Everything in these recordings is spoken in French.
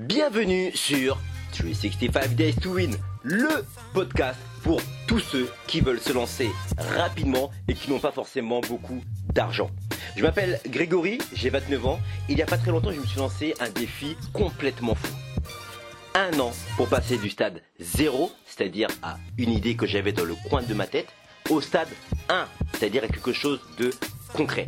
Bienvenue sur 365 Days to Win, le podcast pour tous ceux qui veulent se lancer rapidement et qui n'ont pas forcément beaucoup d'argent. Je m'appelle Grégory, j'ai 29 ans. Il n'y a pas très longtemps, je me suis lancé un défi complètement fou. Un an pour passer du stade 0, c'est-à-dire à une idée que j'avais dans le coin de ma tête, au stade 1, c'est-à-dire à quelque chose de concret.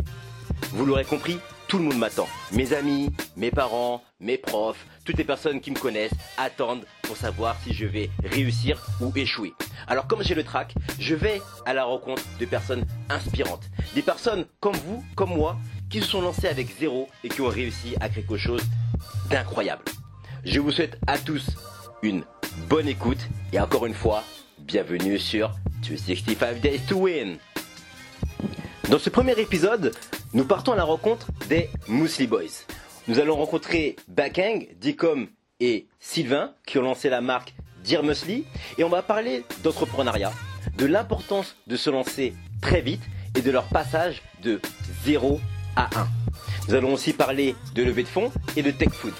Vous l'aurez compris, tout le monde m'attend. Mes amis, mes parents, mes profs, toutes les personnes qui me connaissent attendent pour savoir si je vais réussir ou échouer. Alors comme j'ai le track, je vais à la rencontre de personnes inspirantes. Des personnes comme vous, comme moi, qui se sont lancées avec zéro et qui ont réussi à quelque chose d'incroyable. Je vous souhaite à tous une bonne écoute et encore une fois, bienvenue sur 265 Days to Win. Dans ce premier épisode, nous partons à la rencontre des Mously Boys. Nous allons rencontrer Bakang, Dicom et Sylvain qui ont lancé la marque Dear et on va parler d'entrepreneuriat, de l'importance de se lancer très vite et de leur passage de 0 à 1. Nous allons aussi parler de levée de fonds et de tech food.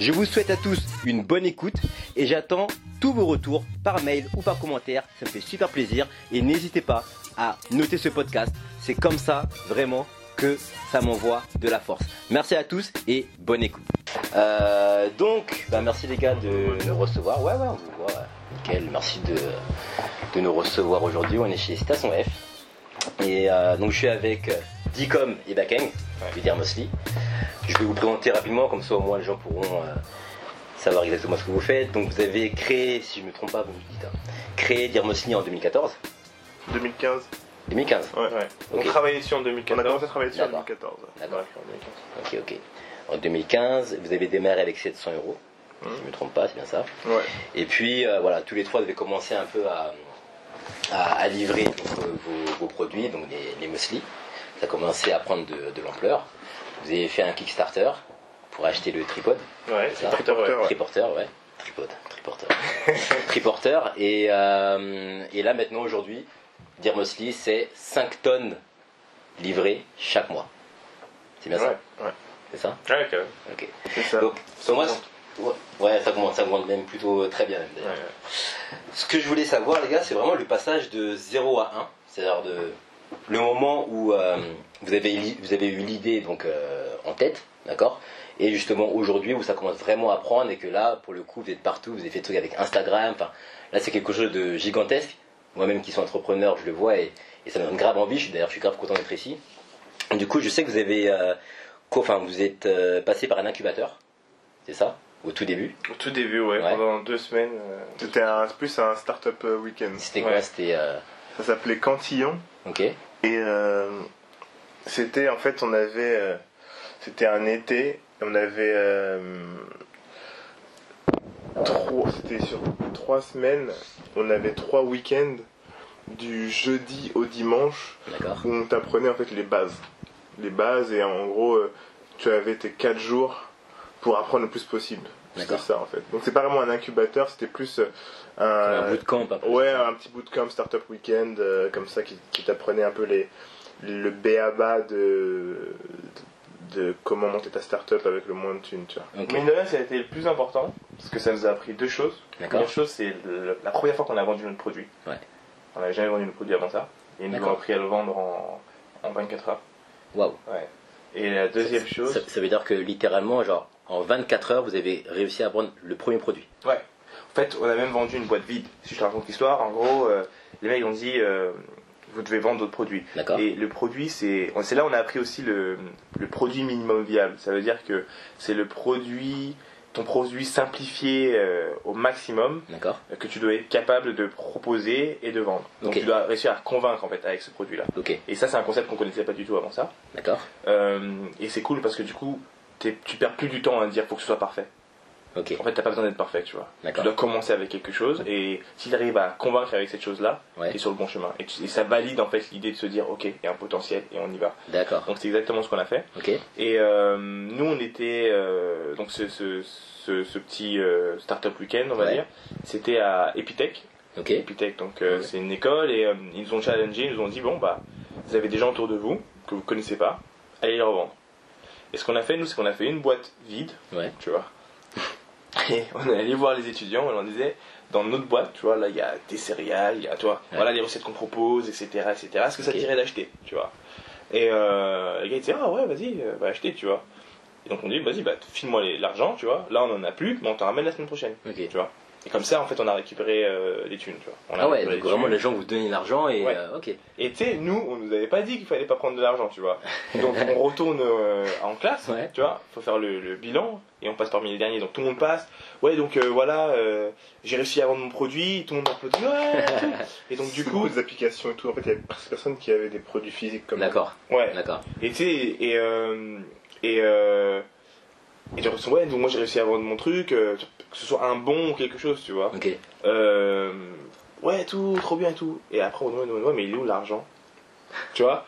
Je vous souhaite à tous une bonne écoute et j'attends tous vos retours par mail ou par commentaire. Ça me fait super plaisir et n'hésitez pas à noter ce podcast. C'est comme ça vraiment que ça m'envoie de la force. Merci à tous et bonne écoute. Euh, donc, bah, merci les gars de nous recevoir. Ouais, ouais, on vous voit. Nickel, merci de, de nous recevoir aujourd'hui. On est chez Station F. Et euh, donc, je suis avec Dicom et Bakeng, je dire Mosley. Je vais vous présenter rapidement, comme ça au moins les gens pourront euh, savoir exactement ce que vous faites. Donc, vous avez créé, si je ne me trompe pas, vous me dites, hein, créé Dear Mosley en 2014. 2015. 2015 Ouais. Ouais. Ok. On travaillait dessus en On a 2014. commencé à travailler dessus en D'accord. 2014. D'accord. Ouais, en 2015. Ok, ok. En 2015, vous avez démarré avec 700 euros. Si je ne me trompe pas, c'est bien ça. Ouais. Et puis, euh, voilà, tous les trois devaient commencer un peu à, à, à livrer donc, vos, vos produits, donc les, les muesli. Ça a commencé à prendre de, de l'ampleur. Vous avez fait un Kickstarter pour acheter le tripod. Ouais, Ça. c'est triporteur, ouais. Triporteur, ouais. Tripod, triporteur. triporteur. Et, euh, et là, maintenant, aujourd'hui, Dear Musli, c'est 5 tonnes livrées chaque mois. C'est bien ça Ouais. C'est ça Ouais, quand même. Ok. C'est ça. Donc, pour moi, ouais, ça commence, ça augmente même plutôt très bien. Même. Ouais. Ce que je voulais savoir, les gars, c'est vraiment le passage de 0 à 1. C'est-à-dire de le moment où euh, vous, avez, vous avez eu l'idée donc euh, en tête, d'accord? Et justement aujourd'hui où ça commence vraiment à prendre et que là, pour le coup, vous êtes partout, vous avez fait des trucs avec Instagram. Enfin, là, c'est quelque chose de gigantesque. Moi-même qui suis entrepreneur, je le vois et, et ça me donne grave envie. Je D'ailleurs, je suis grave content d'être ici. Du coup, je sais que vous avez, euh, enfin, vous êtes euh, passé par un incubateur, c'est ça? Au tout début? Au tout début, ouais, Ouais. pendant deux semaines. euh, C'était un, plus un startup week-end. C'était quoi? Ouais. C'était, Ça s'appelait Cantillon. ok, Et c'était en fait, on avait. c'était un été. On avait. trois, c'était sur trois semaines. On avait trois week-ends. Du jeudi au dimanche. où on t'apprenait en fait les bases. Les bases et en gros euh, tu avais tes 4 jours pour apprendre le plus possible. C'était D'accord. ça en fait. Donc c'est pas vraiment un incubateur, c'était plus euh, Un un, bootcamp, peu. ouais, un petit bootcamp startup weekend euh, comme ça qui, qui t'apprenait un peu les le béaba de, de de comment monter ta startup avec le moins de thunes, tu vois. Ok. Mine de rien, ça a été le plus important parce que ça nous a appris deux choses. La D'accord. première chose, c'est la première fois qu'on a vendu notre produit. Ouais. On n'avait jamais vendu notre produit avant ça. Et ils nous ont appris à le vendre en, en 24 heures. Waouh. Ouais. Et la deuxième chose. Ça, ça veut dire que littéralement, genre, en 24 heures, vous avez réussi à vendre le premier produit. Ouais. En fait, on a même vendu une boîte vide. Si je te raconte l'histoire, en gros, euh, les mecs ont dit euh, vous devez vendre d'autres produits. D'accord. Et le produit, c'est c'est là où on a appris aussi le, le produit minimum viable. Ça veut dire que c'est le produit, ton produit simplifié euh, au maximum euh, que tu dois être capable de proposer et de vendre. Donc tu dois réussir à convaincre en fait avec ce produit-là. Et ça, c'est un concept qu'on connaissait pas du tout avant ça. D'accord. Euh, et c'est cool parce que du coup, tu perds plus du temps à dire faut que ce soit parfait. En fait, t'as pas besoin d'être parfait, tu vois. Tu dois commencer avec quelque chose et si tu arrives à convaincre avec cette chose-là, Ouais. t'es sur le bon chemin. Et, tu- et ça valide en fait l'idée de se dire ok, il y a un potentiel et on y va. D'accord. Donc c'est exactement ce qu'on a fait. Ok. Et euh, nous, on était euh, donc ce, ce, ce, ce petit euh, startup week-end, on va Ouais. dire. C'était à Epitech. Ok. Epitech, donc euh, Ouais. c'est une école et ils nous ont challengé, ils nous ont dit bon bah vous avez des gens autour de vous que vous connaissez pas, allez les revendre. Et ce qu'on a fait nous, c'est qu'on a fait une boîte vide, Ouais. tu vois. Et on est allé voir les étudiants, on leur disait, dans notre boîte, tu vois, là, il y a des céréales, il y a, tu vois, voilà les recettes qu'on propose, etc., etc. Est-ce que ça Ok. te dirait d'acheter, tu vois? Et euh, les gars, ils disaient, ah ouais, vas-y, euh, va acheter, tu vois. Et donc on dit, vas-y, bah, file-moi les- l'argent, tu vois. Là, on en a plus, mais on t'en ramène la semaine prochaine, Ok. tu vois. Et comme ça, en fait, on a récupéré euh, les thunes, tu vois. On a Ah ouais, donc les vraiment les gens vous donnent l'argent et Ouais. euh, ok. Et tu sais, nous, on nous avait pas dit qu'il fallait pas prendre de l'argent, tu vois. Donc on retourne euh, en classe, Ouais. tu vois, faut faire le, le bilan et on passe parmi les derniers. Donc tout le monde passe. Ouais, donc euh, voilà, euh, j'ai réussi à vendre mon produit, tout le monde applaudit. Ouais. et donc du coup, des applications et tout. En fait, il y avait presque personne qui avait des produits physiques comme D'accord, ouais. d'accord. Et tu sais, et euh, et euh, et j'ai reçu, ouais, donc moi j'ai réussi à vendre mon truc, euh, que ce soit un bon ou quelque chose, tu vois. Ok. Euh, ouais, tout, trop bien, tout. Et après, on demande, ouais, mais il est où l'argent? Tu vois?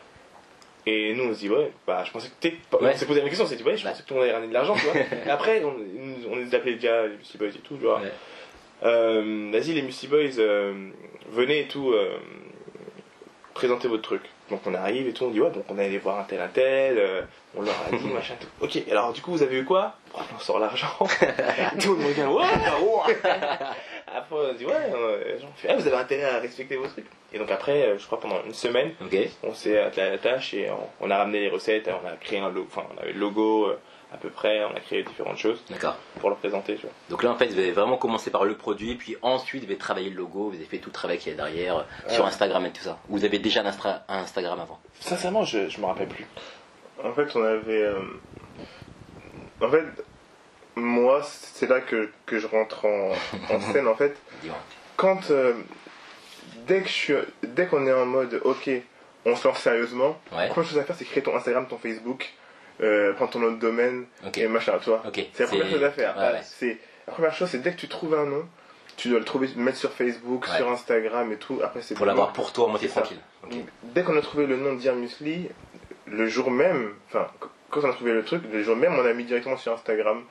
Et nous, on se dit, ouais, bah, je pensais que t'es. Ouais. On s'est posé la question, on s'est dit, ouais, je Ouais. pensais que tout le monde allait ramener de l'argent, tu vois. et après, on, on les appelait déjà, les Musty Boys et tout, tu vois. Ouais. Euh, Vas-y, les Musty Boys, venez et tout, présentez votre truc. Donc on arrive et tout, on dit, ouais, donc on est allé voir un tel, un tel, on leur a dit, machin, tout. Ok, alors du coup, vous avez eu quoi? On sort l'argent. tout le monde regarde, ouais, après, on dit, ouais, euh, on fait, ah, vous avez intérêt à respecter vos trucs. Et donc après, euh, je crois pendant une semaine, on s'est attelé à la tâche et on, on a ramené les recettes, on a créé un logo, enfin, on avait le logo euh, à peu près, on a créé différentes choses pour leur présenter, tu vois. Donc là en fait vous avez vraiment commencé par le produit, puis ensuite vous avez travaillé le logo, vous avez fait tout le travail qu'il y a derrière euh, sur Ouais. Instagram et tout ça. Vous avez déjà un, un Instagram avant? Sincèrement, je, je me rappelle plus. En fait, on avait. euh, En fait, moi, c'est là que, que je rentre en, en scène. En fait, quand. euh, Dès que je suis- dès qu'on est en mode, ok, on se lance sérieusement, Ouais. la première chose à faire, c'est créer ton Instagram, ton Facebook, euh, prendre ton nom de domaine et machin, vois. Ok. C'est la première chose à faire. Ouais, ouais. C'est la première chose, c'est dès que tu trouves un nom, tu dois le trouver, mettre sur Facebook, sur Instagram et tout. Après, c'est Pour l'avoir pour toi, moi t'es tranquille. Dès qu'on a trouvé le nom de Dear Musli, le jour même, enfin, qu- quand on a trouvé le truc, le jour même, on a mis directement sur Instagram.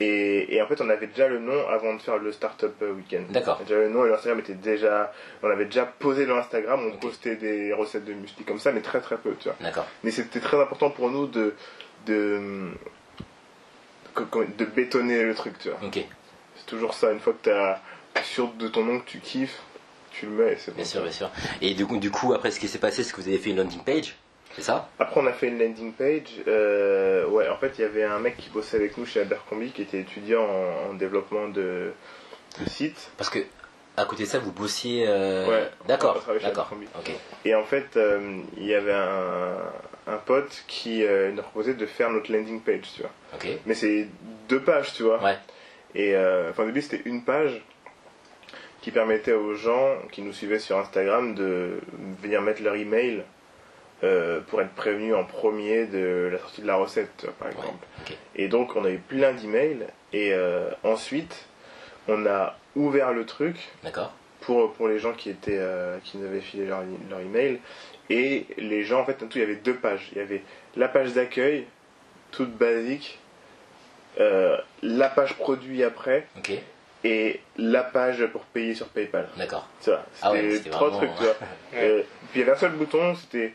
Et, et en fait, on avait déjà le nom avant de faire le Startup Weekend. D'accord. Déjà le nom et l'Instagram était déjà. On avait déjà posé le Instagram, on postait des recettes de musli comme ça, mais très très peu, tu vois. D'accord. Mais c'était très important pour nous de. de de bétonner le truc, tu vois. Ok. C'est toujours ça, une fois que t'as sûr de ton nom que tu kiffes, tu le mets et c'est bon. Bien sûr, bien sûr. Et du coup, du coup après ce qui s'est passé, c'est que vous avez fait une landing page, c'est ça? Après, on a fait une landing page. euh, ouais, en fait, il y avait un mec qui bossait avec nous chez Abercrombie qui était étudiant en, en développement de, de sites. Parce que à côté de ça, vous bossiez. euh, Ouais, D'accord. D'accord. Abercrombie. Ok. Et en fait, euh, il y avait un, un pote qui euh, nous a proposé de faire notre landing page, tu vois. Ok. Mais c'est deux pages, tu vois. Ouais. Et enfin, au début, c'était une page qui permettait aux gens qui nous suivaient sur Instagram de venir mettre leur email euh, pour être prévenus en premier de la sortie de la recette, par Ouais. exemple. Et donc, on a eu plein d'emails. Et euh, ensuite, on a ouvert le truc pour, pour les gens qui étaient euh, qui nous avaient filé leur, leur email et les gens en fait en tout il y avait deux pages il y avait la page d'accueil toute basique la page produit après et la page pour payer sur PayPal D'accord. tu vois c'était Ah ouais, trois vraiment- trucs tu vois Euh, puis il y avait un seul bouton c'était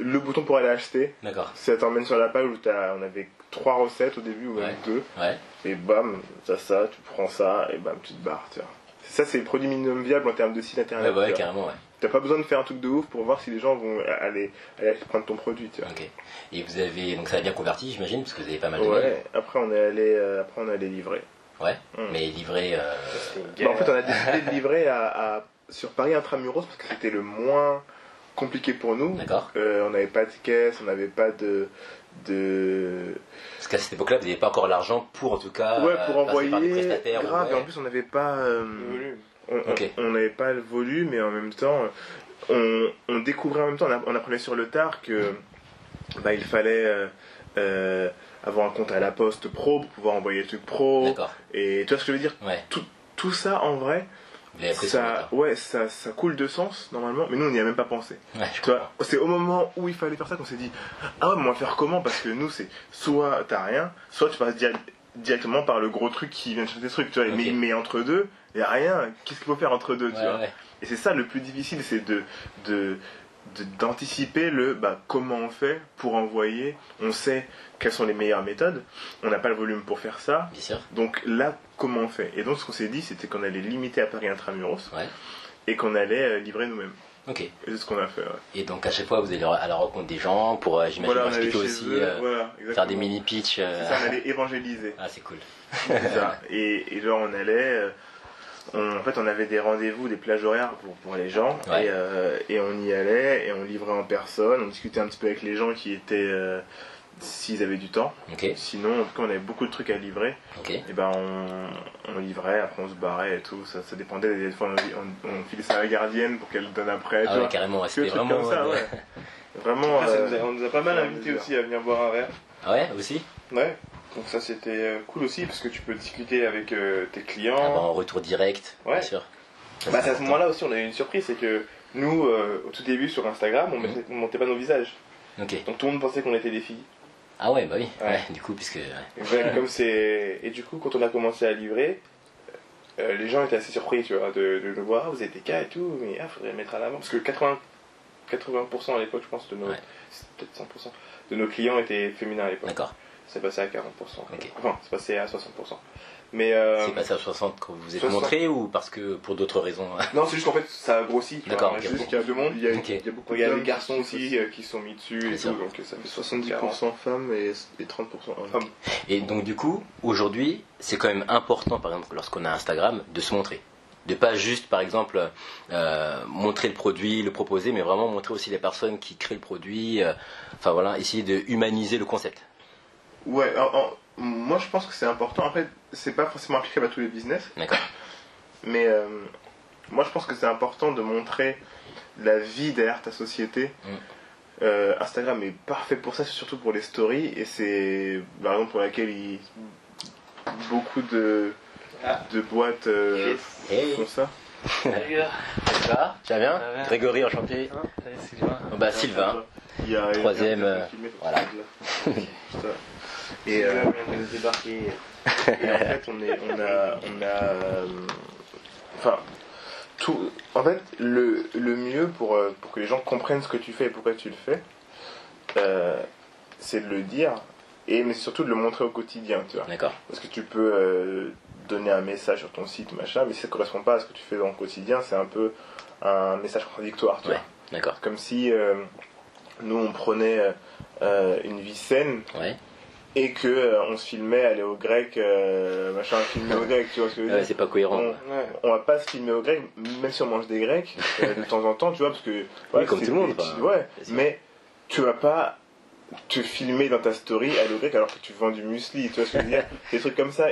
le bouton pour aller acheter D'accord. ça t'emmène sur la page où t'as- on avait trois recettes au début ou même Ouais. deux Ouais. et bam, t'as ça, tu prends ça, et bam, tu te barres, tu vois. Ça, c'est le produit minimum viable en termes de site internet. Ouais, bah ouais, carrément, ouais. T'as pas besoin de faire un truc de ouf pour voir si les gens vont aller, aller prendre ton produit, tu vois. Ok. Et vous avez. Donc ça a bien converti, j'imagine, parce que vous avez pas mal de mails. Ouais, après on est allé, euh, après on est allé livrer. Ouais. Mm. Mais livré. euh, Bah, en fait, on a décidé de livrer à, à- sur Paris Intramuros parce que c'était le moins compliqué pour nous. D'accord. Euh, on n'avait pas de caisse, on n'avait pas de, de, Parce qu'à cette époque-là, vous n'avez pas encore l'argent pour, en tout cas, ouais, euh, pour passer envoyer. par des prestataires. ou- Grave, et en plus on n'avait pas. euh, on on- Ok. on n'avait pas le volume et en même temps on, on découvrait en même temps on, apprenait sur le tard que bah, il fallait euh, euh, avoir un compte à la poste pro pour pouvoir envoyer le truc pro D'accord. et tu vois ce que je veux dire? Ouais. tout ça en vrai Ça ouais ça, ça coule de sens normalement mais nous on n'y a même pas pensé. Ouais, c'est au moment où il fallait faire ça qu'on s'est dit ah ouais mais on va faire comment? Parce que nous c'est soit t'as rien soit tu passes di- directement par le gros truc qui vient de chercher des trucs tu vois. Mais, mais entre deux il y a rien. Qu'est-ce qu'il faut faire entre deux tu vois? et c'est ça le plus difficile, c'est de, de- d'anticiper le bah, comment on fait pour envoyer. On sait quelles sont les meilleures méthodes. On n'a pas le volume pour faire ça. Bien sûr. Donc là, comment on fait? Et donc ce qu'on s'est dit, c'était qu'on allait limiter à Paris Intramuros Ouais. et qu'on allait euh, livrer nous-mêmes. Ok. Et c'est ce qu'on a fait. ouais. Et donc à chaque fois, vous allez à la rencontre des gens pour, euh, j'imagine, Voilà, expliquer aussi, eux, euh, voilà, faire des mini pitch. C'est ça, on allait évangéliser. Ah, c'est cool. Ça. Et, et genre, on allait. On- en fait, on avait des rendez-vous, des plages horaires pour, pour les gens. Ouais. Et, euh, et on y allait et on livrait en personne. On discutait un petit peu avec les gens qui étaient. euh, S'ils avaient du temps. Sinon, en tout cas, on avait beaucoup de trucs à livrer. Et ben, on, on livrait, après on se barrait et tout. Ça, ça dépendait. Des fois, on, on, on filait ça à la gardienne pour qu'elle donne après. Ah ouais, carrément. ouais, C'était vraiment. comme ça, ouais. Vraiment. Après, ça euh, nous a- on nous a pas mal invités aussi à venir boire un verre. Ah ouais, aussi? Ouais. Donc ça c'était euh, cool aussi parce que tu peux discuter avec euh, tes clients. Ah bah, en retour direct, bien Ouais. sûr. Ça, Bah, à ce moment-là aussi, on a eu une surprise, c'est que nous, euh, au tout début sur Instagram, on, on montait pas nos visages. Donc tout le monde pensait qu'on était des filles. Ah ouais, bah oui. Ouais. Ouais, du coup, puisque. comme c'est et du coup, quand on a commencé à livrer, euh, les gens étaient assez surpris, tu vois, de, de le voir. Vous êtes des cas et tout, mais ah, faudrait le mettre à l'avant parce que 80 80% à l'époque, je pense, de nos peut-être 100% de nos clients étaient féminins à l'époque. D'accord. C'est passé à 40%. Ok. Enfin, c'est passé à 60%. Mais euh, C'est passé à 60 quand vous vous êtes 60. montré ou parce que pour d'autres raisons non, c'est juste qu'en fait, ça a grossi. tu vois. D'accord, Il y a ok. beaucoup plus de monde. Il y a, il y a beaucoup Il y a des garçons aussi euh, qui sont mis dessus et tout, donc ça fait 70% femmes et, et 30% hommes. Femmes. Et donc du coup, aujourd'hui, c'est quand même important, par exemple, lorsqu'on a Instagram, de se montrer. De pas juste, par exemple, euh, montrer le produit, le proposer, mais vraiment montrer aussi les personnes qui créent le produit. euh, enfin voilà, essayer de humaniser le concept. Ouais, en- en- moi je pense que c'est important. Après, c'est pas forcément applicable à tous les business, D'accord mais euh, moi je pense que c'est important de montrer la vie derrière ta société. Mm. Euh, Instagram est parfait pour ça, surtout pour les stories, et c'est la raison pour laquelle il... beaucoup de, Ah. de boîtes euh, Hey. font ça. Ça va? Tu vas bien Ça va bien. Grégory, enchanté. Hein Allez, Sylvain. Oh, bah Sylvain. Il y a Troisième, euh, voilà. Et, euh, débarquer. Et en fait, on, est, on a. On a euh, enfin, tout. En fait, le, le mieux pour, euh, pour que les gens comprennent ce que tu fais et pourquoi tu le fais, euh, c'est de le dire, et, mais surtout de le montrer au quotidien, tu vois. D'accord. Parce que tu peux euh, donner un message sur ton site, machin, mais si ça correspond pas à ce que tu fais dans le quotidien, c'est un peu un message contradictoire, tu Ouais. vois. D'accord. Comme si euh, nous, on prenait une vie saine Ouais. Et que euh, on se filmait aller au grec, euh, machin, filmer au grec, tu vois ce que je veux Ouais, dire c'est pas cohérent. on, Ouais. on va pas se filmer au grec, même si on mange des grecs euh, de temps en temps, tu vois, parce que Oui, comme tout le monde, ouais, mais tu vas pas te filmer dans ta story aller au grec alors que tu vends du muesli, tu vois ce que je veux dire Des trucs comme ça,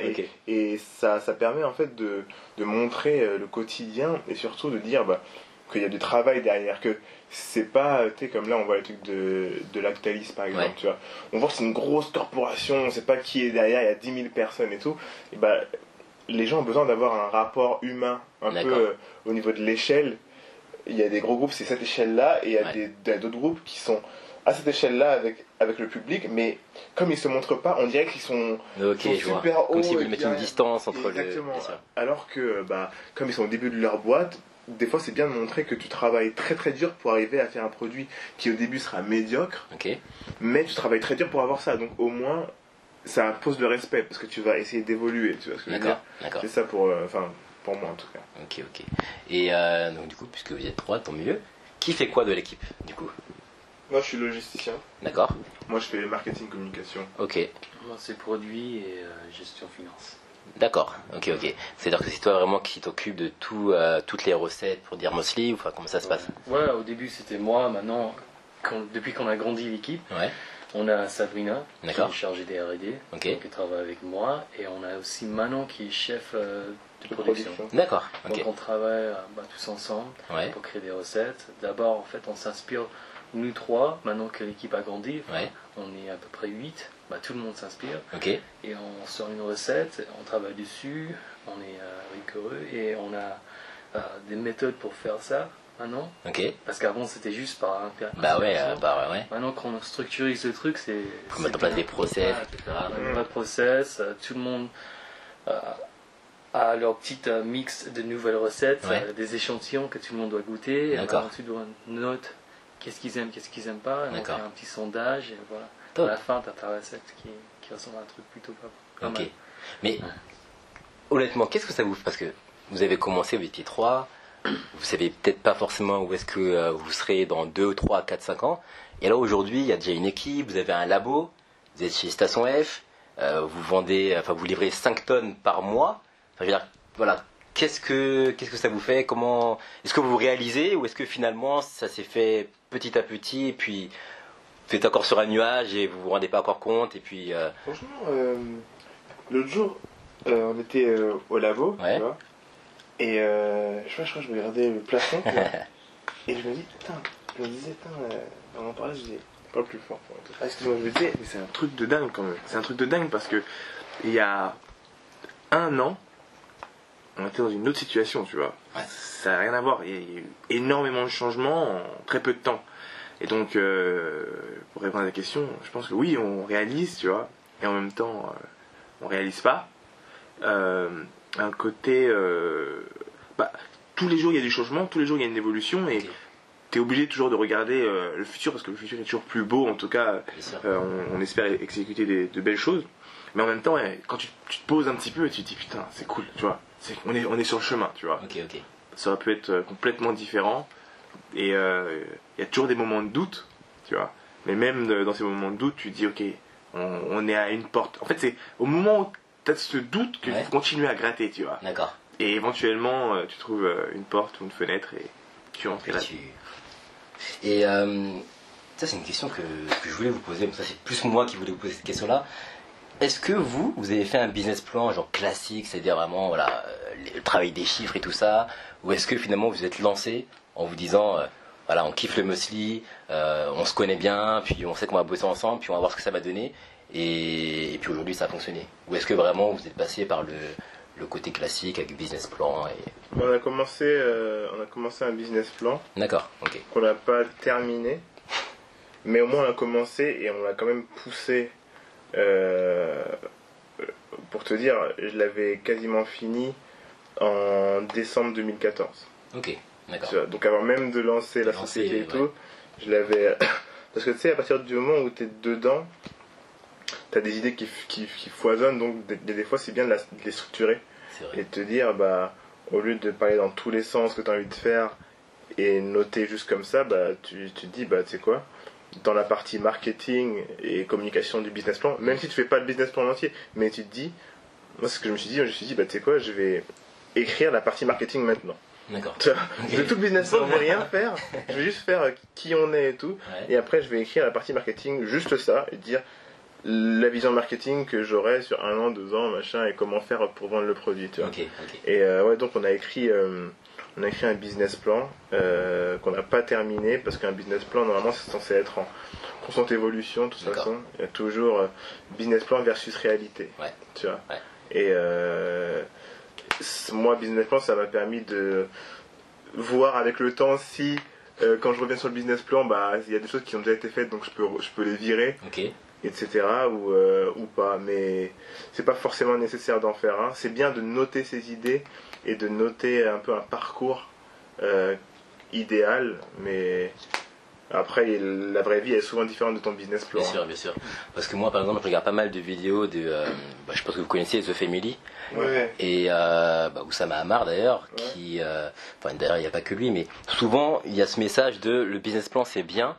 et, ça, ça permet en fait de, de montrer le quotidien et surtout de dire bah, qu'il y a du travail derrière, que c'est pas, euh, tu sais, comme là on voit les trucs de, de Lactalis par exemple, Ouais. tu vois. On voit que c'est une grosse corporation, on sait pas qui est derrière, il y a 10 000 personnes et tout. Et bah, les gens ont besoin d'avoir un rapport humain un peu euh, au niveau de l'échelle. Il y a des gros groupes, c'est cette échelle-là, et il y a Ouais. d'autres groupes qui sont à cette échelle-là avec, avec le public, mais comme ils se montrent pas, on dirait qu'ils sont Ok, sont super Comme hauts si vous et mettez une distance entre Exactement. le. Bien sûr. Alors que, bah, comme ils sont au début de leur boîte, des fois c'est bien de montrer que tu travailles très très dur pour arriver à faire un produit qui au début sera médiocre, mais tu travailles très dur pour avoir ça. Donc au moins, ça impose le respect parce que tu vas essayer d'évoluer. Tu vois ce que je veux D'accord. dire D'accord. C'est ça pour, euh, enfin, pour moi en tout cas. Ok, ok. Et euh, donc du coup, puisque vous êtes trois, tant mieux. Qui fait quoi de l'équipe, du coup? Moi, je suis logisticien. D'accord. Moi, je fais marketing communication. Ok. Moi, c'est produit et euh, gestion finance. D'accord. Ok, ok. C'est-à-dire que c'est toi vraiment qui t'occupe de tout, euh, toutes les recettes pour dire Mosley ou enfin comment ça se passe? Ouais, au début, c'était moi. Maintenant, quand- depuis qu'on a grandi l'équipe, Ouais. on a Sabrina qui est chargée des R&D, Ok. qui travaille avec moi, et on a aussi Manon qui est chef euh, de De production. production. D'accord. Ok. Donc on travaille euh, bah, tous ensemble Ouais. pour créer des recettes. D'abord, en fait, on s'inspire, nous trois, maintenant que l'équipe a grandi, Ouais. on est à peu près 8, bah, tout le monde s'inspire. Et on sort une recette, on travaille dessus, on est euh, rigoureux et on a euh, des méthodes pour faire ça maintenant. Parce qu'avant c'était juste par un Bah ouais. bah ouais. Maintenant qu'on structurise le truc, c'est. Faut mettre en place des process, etc. Process, euh, tout le monde a leur petit euh, mix de nouvelles recettes, Ouais. euh, des échantillons que tout le monde doit goûter. Et D'accord. tu dois note qu'est-ce qu'ils aiment, qu'est-ce qu'ils aiment pas. On fait un petit sondage et voilà. À la fin, tu as ta recette qui, qui ressemble à un truc plutôt pas, Ok. mal. Mais honnêtement, qu'est-ce que ça vous fait? Parce que vous avez commencé, vous étiez trois, vous savez peut-être pas forcément où est-ce que euh, vous serez dans 2, 3, 4, 5 ans. Et là aujourd'hui, il y a déjà une équipe, vous avez un labo, vous êtes chez Station F, euh, vous vendez, enfin vous livrez 5 tonnes par mois. Enfin, je veux dire, voilà. Qu'est-ce que, qu'est-ce que ça vous fait? Comment Est-ce que vous vous réalisez ou est-ce que finalement ça s'est fait petit à petit et puis vous êtes encore sur un nuage et vous vous rendez pas encore compte et puis euh, Franchement, euh, l'autre jour, euh, on était euh, au Ouais. tu vois, et je, sais pas, je crois que je regardais le plafond, tu vois, et je me dis, putain, je me disais, putain, on en parlait, je disais, pas plus fort. pour être- Ah, excuse-moi, je me disais, mais c'est un truc de dingue quand même. C'est un truc de dingue parce que il y a un an, on était dans une autre situation, tu vois. Ouais. Ça n'a rien à voir. Il y a eu énormément de changements en très peu de temps. Et donc, euh, pour répondre à la question, je pense que oui, on réalise, tu vois, et en même temps, euh, on réalise pas. Euh, un côté, euh, bah, tous les jours il y a du changement, tous les jours il y a une évolution, et tu es obligé toujours de regarder le futur parce que le futur est toujours plus beau. En tout cas, on, on espère exécuter des- de belles choses. Mais en même temps, quand tu, tu te poses un petit peu, tu te dis putain, c'est cool, tu vois. On est, on est sur le chemin, tu vois. Ok, ok. Ça aurait pu être complètement différent. Et euh, il y a toujours des moments de doute, tu vois. Mais même de- dans ces moments de doute, tu dis ok, on, on est à une porte. En fait, c'est au moment où tu as ce doute qu'il Ouais. faut continuer à gratter, tu vois. D'accord. Et éventuellement, euh, tu trouves euh, une porte ou une fenêtre et tu entres Et là. tu- Et euh, ça, c'est une question que, que je voulais vous poser. mais Ça, c'est plus moi qui voulais vous poser cette question-là. Est-ce que vous, vous avez fait un business plan genre classique, c'est-à-dire vraiment voilà, euh, le travail des chiffres et tout ça, ou est-ce que finalement vous êtes lancé en vous disant euh, voilà, on kiffe le muesli, euh, on se connaît bien, puis on sait qu'on va bosser ensemble, puis on va voir ce que ça va donner, et, et puis aujourd'hui ça a fonctionné? Ou est-ce que vraiment vous êtes passé par le, le côté classique avec business plan et... On a commencé, euh, on a commencé un business plan D'accord, ok. qu'on n'a pas terminé, mais au moins on a commencé et on l'a quand même poussé. Euh, pour te dire, je l'avais quasiment fini en décembre 2014. Ok, d'accord. Donc avant même de lancer la société et ouais. tout, je l'avais. Parce que tu sais, à partir du moment où tu es dedans, tu as des idées qui, qui, qui foisonnent, donc des, des fois c'est bien de, la- de les structurer et vrai. de te dire, bah, au lieu de parler dans tous les sens que tu as envie de faire et noter juste comme ça, bah, tu, tu te dis, bah, tu sais quoi, dans la partie marketing et communication du business plan, même si tu fais pas le business plan en entier, mais tu te dis, moi, ce que je me suis dit, je me suis dit, bah, tu sais quoi, je vais écrire la partie marketing maintenant. D'accord. De tout le business plan, je vais rien faire, je vais juste faire euh, qui on est et tout, Ouais. et après, je vais écrire la partie marketing, juste ça, et dire la vision marketing que j'aurai sur un an, deux ans, machin, et comment faire pour vendre le produit, tu vois. Ok, ok. Et euh, ouais, donc on a écrit, euh, on a écrit un business plan euh, qu'on n'a pas terminé parce qu'un business plan normalement c'est censé être en constante évolution de toute façon. Il y a toujours euh, business plan versus réalité. Ouais. Tu vois. Ouais. Et euh, moi business plan ça m'a permis de voir avec le temps si quand je reviens sur le business plan, bah il y a des choses qui ont déjà été faites donc je peux je peux les virer Ok, etc. ou, ou pas. Mais c'est pas forcément nécessaire d'en faire un. C'est bien de noter ses idées et de noter un peu un parcours euh, idéal, mais après la vraie vie est souvent différente de ton business plan. bien sûr, bien sûr. Parce que moi, par exemple, je regarde pas mal de vidéos de. euh, bah, je pense que vous connaissez The Family. Ouais. Et euh, bah, Oussama Hamar d'ailleurs, Ouais. qui. euh, Enfin, d'ailleurs, il n'y a pas que lui, mais souvent, il y a ce message de le business plan, c'est bien,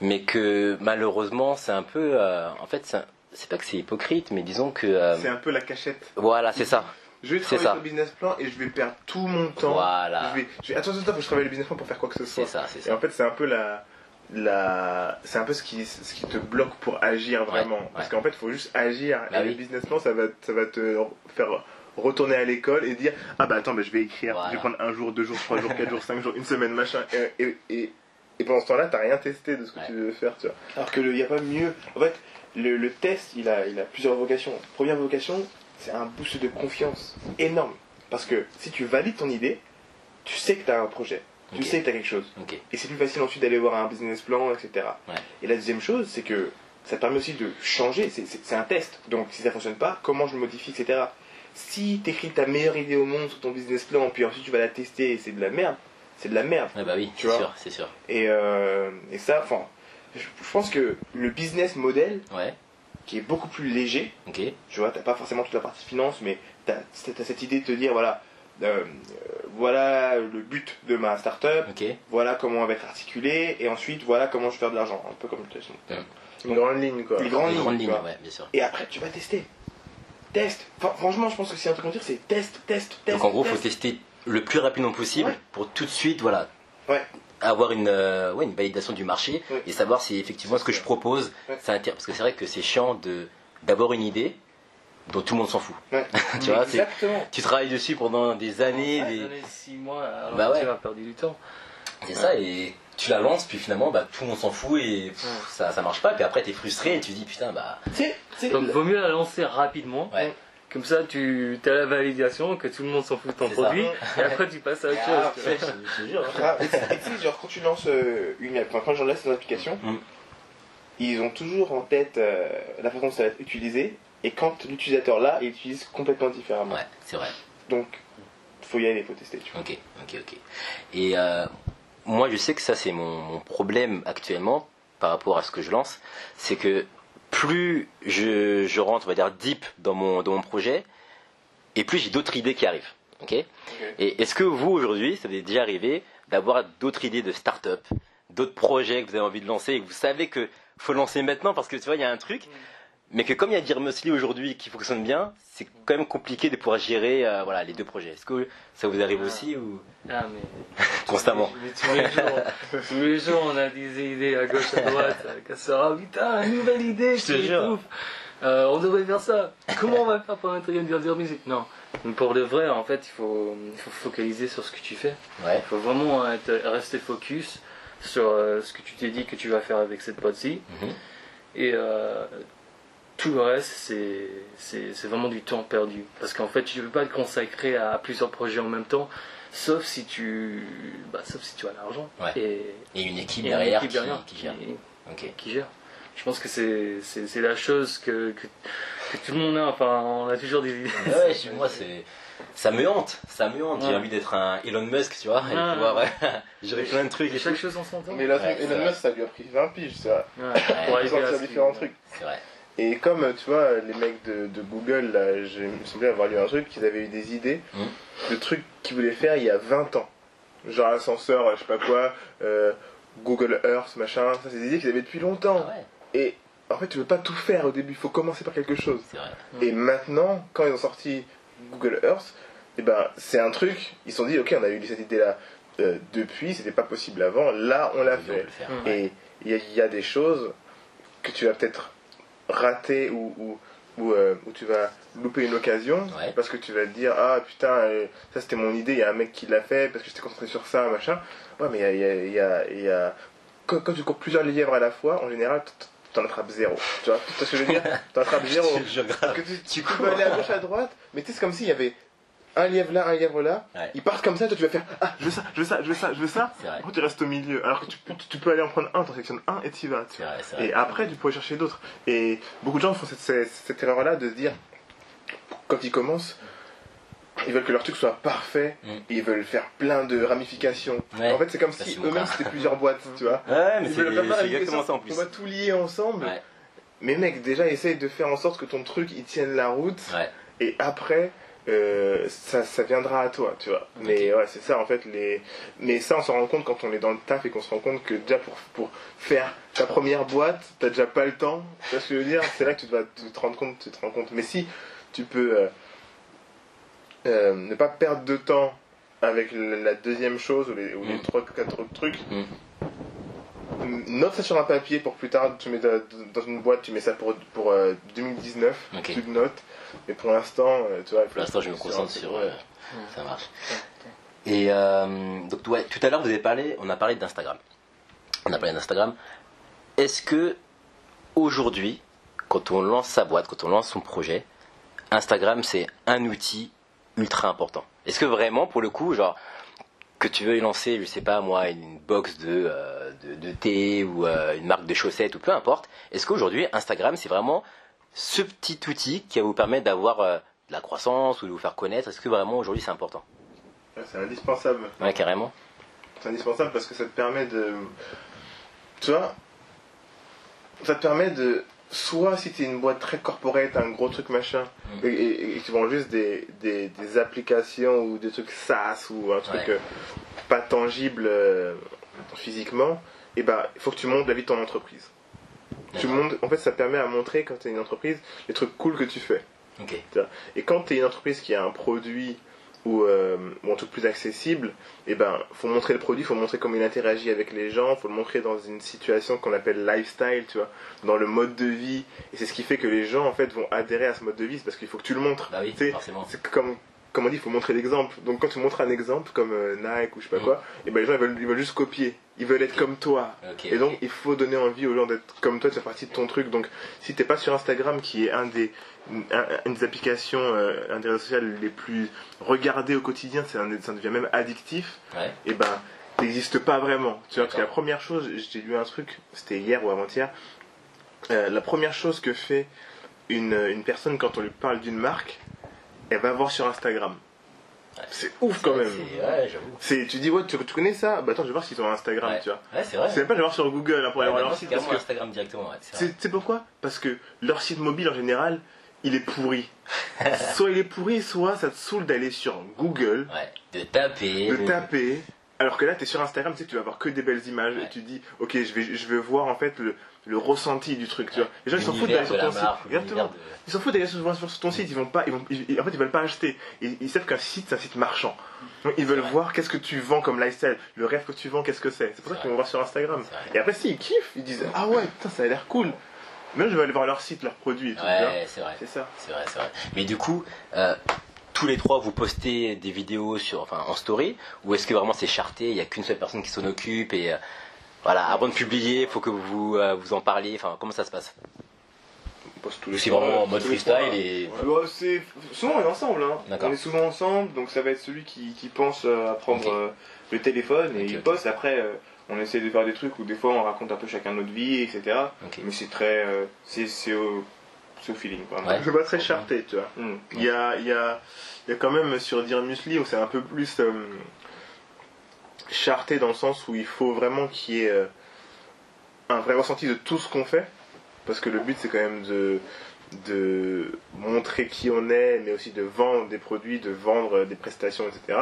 mais que malheureusement, c'est un peu. euh, en fait, c'est pas que c'est hypocrite, mais disons que. euh, C'est un peu la cachette. voilà, c'est ça. Je vais travailler ça. sur le business plan et je vais perdre tout mon temps. Voilà. Je vais, je vais, attends, attends, faut que je travaille le business plan pour faire quoi que ce soit. C'est ça, c'est Et ça. en fait, c'est un peu la, la, c'est un peu ce qui, ce qui te bloque pour agir vraiment. Parce ouais. qu'en fait, il faut juste agir. Bah et le business plan, ça va, ça va te faire retourner à l'école et dire, ah bah attends, bah, je vais écrire. Voilà. Je vais prendre un jour, deux jours, trois jours, quatre jours, cinq jours, une semaine, machin. Et, et, et, et pendant ce temps-là, t'as rien testé de ce que Ouais. tu veux faire, tu vois. Alors que il n'y a pas mieux. En fait, le, le test, il a, il a plusieurs vocations. Première vocation, c'est un boost de confiance énorme. Parce que si tu valides ton idée, tu sais que tu as un projet. Tu sais que tu as quelque chose. Et c'est plus facile ensuite d'aller voir un business plan, etc. Ouais. Et la deuxième chose, c'est que ça te permet aussi de changer. C'est- un test. Donc si ça fonctionne pas, comment je le modifie, etc. Si tu écris ta meilleure idée au monde sur ton business plan, puis ensuite tu vas la tester et c'est de la merde, c'est de la merde. Bah oui, c'est sûr, c'est sûr. Et, euh, et ça, enfin, je je pense que le business model, Ouais, qui est beaucoup plus léger, ok. tu vois, t'as pas forcément toute la partie finance, mais t'as as cette idée de te dire, voilà, euh, voilà le but de ma startup, Ok, voilà comment elle va être articulée, et ensuite voilà comment je vais faire de l'argent, un peu comme le test. Une grande ligne, quoi. Grandes tu lignes, vois. ouais, bien sûr. Et après, tu vas tester. Test. Enfin, franchement, je pense que c'est un truc à dire, c'est test, test, test. Donc en gros, faut test. tester le plus rapidement possible Ouais. pour tout de suite, voilà, Ouais. Avoir une, euh, ouais, une validation du marché Ouais. et savoir si effectivement ce que je propose, Ouais. ça intéresse. Parce que c'est vrai que c'est chiant de d'avoir une idée dont tout le monde s'en fout. Ouais. Tu vois, Exactement. Tu travailles dessus pendant des années, Ouais, des- donner six mois alors Bah tu vas perdre du temps. c'est ça, et tu la lances, puis finalement, bah, tout le monde s'en fout et pff, ça, ça marche pas. Puis après, t'es frustré et tu dis putain, bah, Tu sais, tu sais, Donc vaut mieux la lancer rapidement. Ouais. Comme ça, tu as la validation, que tout le monde s'en fout de ton ça. produit, et après tu passes à autre Ah, chose. je te jure. hein. Ah, et tu sais, genre, quand tu lances euh, une app, enfin, quand j'en laisse une application, Mm. ils ont toujours en tête euh, la façon dont ça va être utilisé, et quand l'utilisateur là, il utilise complètement différemment. Ouais, c'est vrai. Donc, faut y aller, faut tester, tu vois. Ok, ok, ok. Et euh, moi, je sais que ça, c'est mon, mon problème actuellement par rapport à ce que je lance. C'est que plus je, je rentre, on va dire, deep dans mon, dans mon projet, et plus j'ai d'autres idées qui arrivent. Ok? Et est-ce que vous, aujourd'hui, ça vous est déjà arrivé d'avoir d'autres idées de start-up, d'autres projets que vous avez envie de lancer, et que vous savez que faut lancer maintenant parce que tu vois, il y a un truc, mais que comme il y a Dear Musli aujourd'hui qui fonctionne bien, c'est quand même compliqué de pouvoir gérer euh, voilà, les deux projets. Est-ce que ça vous arrive Ah. aussi ou Ah, mais constamment Mais tous les jours, tous les jours, on a des idées à gauche, à droite. euh, Qu'elle sera, putain, une nouvelle idée, Je te jure. Euh, on devrait faire ça. Comment on va faire pour intégrer une Non. Donc pour de vrai, en fait, il faut, il faut focaliser sur ce que tu fais. Ouais. Il faut vraiment être, rester focus sur euh, ce que tu t'es dit que tu vas faire avec cette pote-ci. Mhm. Et euh, tout le reste, c'est c'est- c'est vraiment du temps perdu. Parce qu'en fait, tu ne peux pas te consacrer à plusieurs projets en même temps, sauf si tu, bah, sauf si tu as l'argent. Ouais. Et, Et une équipe et une derrière équipe qui, derrière qui gère. qui- Ok. qui gère. Je pense que c'est c'est- c'est la chose que, que, que tout le monde a. Enfin, on a toujours des idées. Ouais, chez moi, c'est. Ça me hante, ça me hante. J'ai envie d'être un Elon Musk, tu vois, et Ouais. pouvoir ouais, gérer plein de trucs. Et Et chaque chose en son temps. Mais là, Ouais, c'est Elon vrai. Musk, ça lui a pris 20 piges. Ouais, Ouais. pour arriver à différents trucs. C'est vrai. Et comme, tu vois, les mecs de, de Google, là, j'ai- il me semblait avoir lu un truc, qu'ils avaient eu des idées Mhm. de trucs qu'ils voulaient faire il y a 20 ans. Genre ascenseur, je sais pas quoi, euh, Google Earth, machin. Ça, c'est des idées qu'ils avaient depuis longtemps. Ah ouais, Et en fait, tu veux pas tout faire au début, il faut commencer par quelque chose. vrai. Et maintenant, quand ils ont sorti Google Earth, et ben, c'est un truc, ils se sont dit, ok, on a eu cette idée-là euh, depuis, c'était pas possible avant, là, on l'a fait. faire. Mhm. Et il y, a- il y a des choses que tu vas peut-être rater ou, ou, ou, euh, où tu vas louper une occasion Ouais. parce que tu vas te dire ah putain euh, ça c'était mon idée il y a un mec qui l'a fait parce que j'étais concentré sur ça machin. Ouais mais il y a, y a, y a, y a- Quand, quand tu cours plusieurs lièvres à la fois en général t'en attrapes zéro. Tu vois tu vois ce que je veux dire? T'en attrapes zéro. Que tu, tu peux aller à gauche à droite mais tu sais c'est comme s'il y avait un lièvre là un lièvre là Ouais. ils partent comme ça toi tu vas faire ah je veux ça je veux ça je veux ça je veux ça vrai. tu restes au milieu alors que tu, peux- tu peux aller en prendre un t'en sélectionnes un et tu y vas tu vrai, et après, tu pourrais chercher d'autres. Et beaucoup de gens font cette, cette, cette erreur-là de se dire, quand ils commencent, ils veulent que leur truc soit parfait, Mm. et ils veulent faire plein de ramifications. Ouais. En fait, c'est comme Ça, si eux-mêmes c'était plusieurs boîtes, tu vois. Ouais, mais c'est exactement ça en plus. On va tout lier ensemble. Ouais, Mais mec, déjà, essaye de faire en sorte que ton truc il tienne la route, ouais. et après. Euh, ça, ça viendra à toi, tu vois. Mais ouais, c'est ça en fait. Les... Mais ça, on s'en rend compte quand on est dans le taf et qu'on se rend compte que déjà pour, pour faire ta première boîte, t'as déjà pas le temps. Tu vois ce que je veux dire? C'est là que tu dois te, te rendre compte, tu te rends compte. Mais si tu peux euh, euh, ne pas perdre de temps avec la la deuxième chose ou les, ou les Mm. trois, quatre autres trucs, Mm. Note ça sur un papier pour plus tard, tu mets ça dans une boîte, tu mets ça pour, pour euh, 2019, Ok. tu te notes. Mais pour l'instant, euh, tu vois. Pour l'instant, je me concentre sur. ouais. euh, Ça marche. Et euh, donc, ouais, tout à l'heure, vous avez parlé, on a parlé d'Instagram. On a parlé d'Instagram. Est-ce que aujourd'hui, quand on lance sa boîte, quand on lance son projet, Instagram c'est un outil ultra important? Est-ce que vraiment, pour le coup, genre, que tu veuilles lancer, je sais pas moi, une box de, euh, de, de thé ou euh, une marque de chaussettes ou peu importe, est-ce qu'aujourd'hui Instagram c'est vraiment ce petit outil qui va vous permettre d'avoir euh, de la croissance ou de vous faire connaître? Est-ce que vraiment aujourd'hui c'est important? C'est indispensable. Ouais, carrément. C'est indispensable parce que ça te permet de. Tu vois Ça te permet de. Soit si tu es une boîte très corporate, un gros truc machin, Mm. et, et, et que tu vends juste des, des, des applications ou des trucs SaaS ou un truc Ouais. euh, pas tangible euh, physiquement, et ben il faut que tu montres la vie de ton entreprise. Tu montres, en fait, ça permet à montrer quand tu es une entreprise les trucs cool que tu fais. Et quand tu es une entreprise qui a un produit ou, euh, ou un truc plus accessible, et ben faut montrer le produit, faut montrer comment il interagit avec les gens, faut le montrer dans une situation qu'on appelle lifestyle, tu vois, dans le mode de vie. Et c'est ce qui fait que les gens en fait vont adhérer à ce mode de vie, c'est parce qu'il faut que tu le montres. Bah oui. C'est comme comme on dit, il faut montrer l'exemple. Donc quand tu montres un exemple comme euh, Nike ou je sais pas Mm. quoi, et ben les gens ils veulent, ils veulent juste copier. Ils veulent être comme toi. Et donc, il faut donner envie aux gens d'être comme toi, de faire partie de ton truc. Donc, si t'es pas sur Instagram, qui est un des, un- une des applications, euh, un des réseaux sociaux les plus regardés au quotidien, c'est un, ça devient même addictif, Ouais. et ben, t'existes pas vraiment. Tu vois, parce que la première chose, j'ai lu un truc, c'était hier ou avant-hier, euh, la première chose que fait une, une personne quand on lui parle d'une marque, elle va voir sur Instagram. Ouais. C'est ouf quand même. Ouais, j'avoue. Tu dis, ouais, tu, tu connais ça? Bah attends, je vais voir s'ils ont un Instagram, Ouais. tu vois. Ouais, c'est vrai. C'est même pas, je vais voir sur Google hein, pour aller voir leur maintenant, site. c'est Parce carrément que Instagram directement. Ouais, c'est c'est vrai. c'est pourquoi? Parce que leur site mobile en général, il est pourri. soit il est pourri, soit ça te saoule d'aller sur Google, Ouais. De taper. de taper. Alors que là, tu es sur Instagram, tu sais, tu vas avoir que des belles images et tu dis, ok, je vais, je vais voir en fait le, le ressenti du truc, tu vois. Les gens ils s'en foutent d'aller sur ton site. Exactement. Ils s'en foutent d'aller sur, ton site, ils vont pas, ils vont, ils- en fait, ils veulent pas acheter. Ils, ils savent qu'un site, c'est un site marchand. Donc, ils veulent voir qu'est-ce que tu vends comme lifestyle, le rêve que tu vends, qu'est-ce que c'est. C'est pour ça qu'ils vont voir sur Instagram. Et après, s'ils kiffent, ils disent, ah ouais, putain, ça a l'air cool. Même je vais aller voir leur site, leurs produits et tout. Ouais, c'est vrai. C'est ça. C'est vrai, c'est vrai. Mais du coup, euh, tous les trois, vous postez des vidéos sur, enfin, en story, ou est-ce que vraiment c'est charté, il n'y a qu'une seule personne qui s'en occupe et euh, voilà, avant de publier, il faut que vous euh, vous en parliez. Enfin, comment ça se passe? On poste tous Ou les c'est vraiment en mode freestyle et Ouais, bah, c'est souvent on est ensemble hein. D'accord. On est souvent ensemble, donc ça va être celui qui, qui pense euh, à prendre euh, le téléphone et il poste. Après, euh, on essaie de faire des trucs où des fois on raconte un peu chacun notre vie, etc. Mais c'est très, euh, c'est au, au feeling. Ouais. C'est pas très charté, tu vois. Mm. Il y a, il y a, il y a quand même sur Dire Musli où c'est un peu plus euh, charté dans le sens où il faut vraiment qu'il y ait euh, un vrai ressenti de tout ce qu'on fait. Parce que le but c'est quand même de, de montrer qui on est, mais aussi de vendre des produits, de vendre des prestations, etc.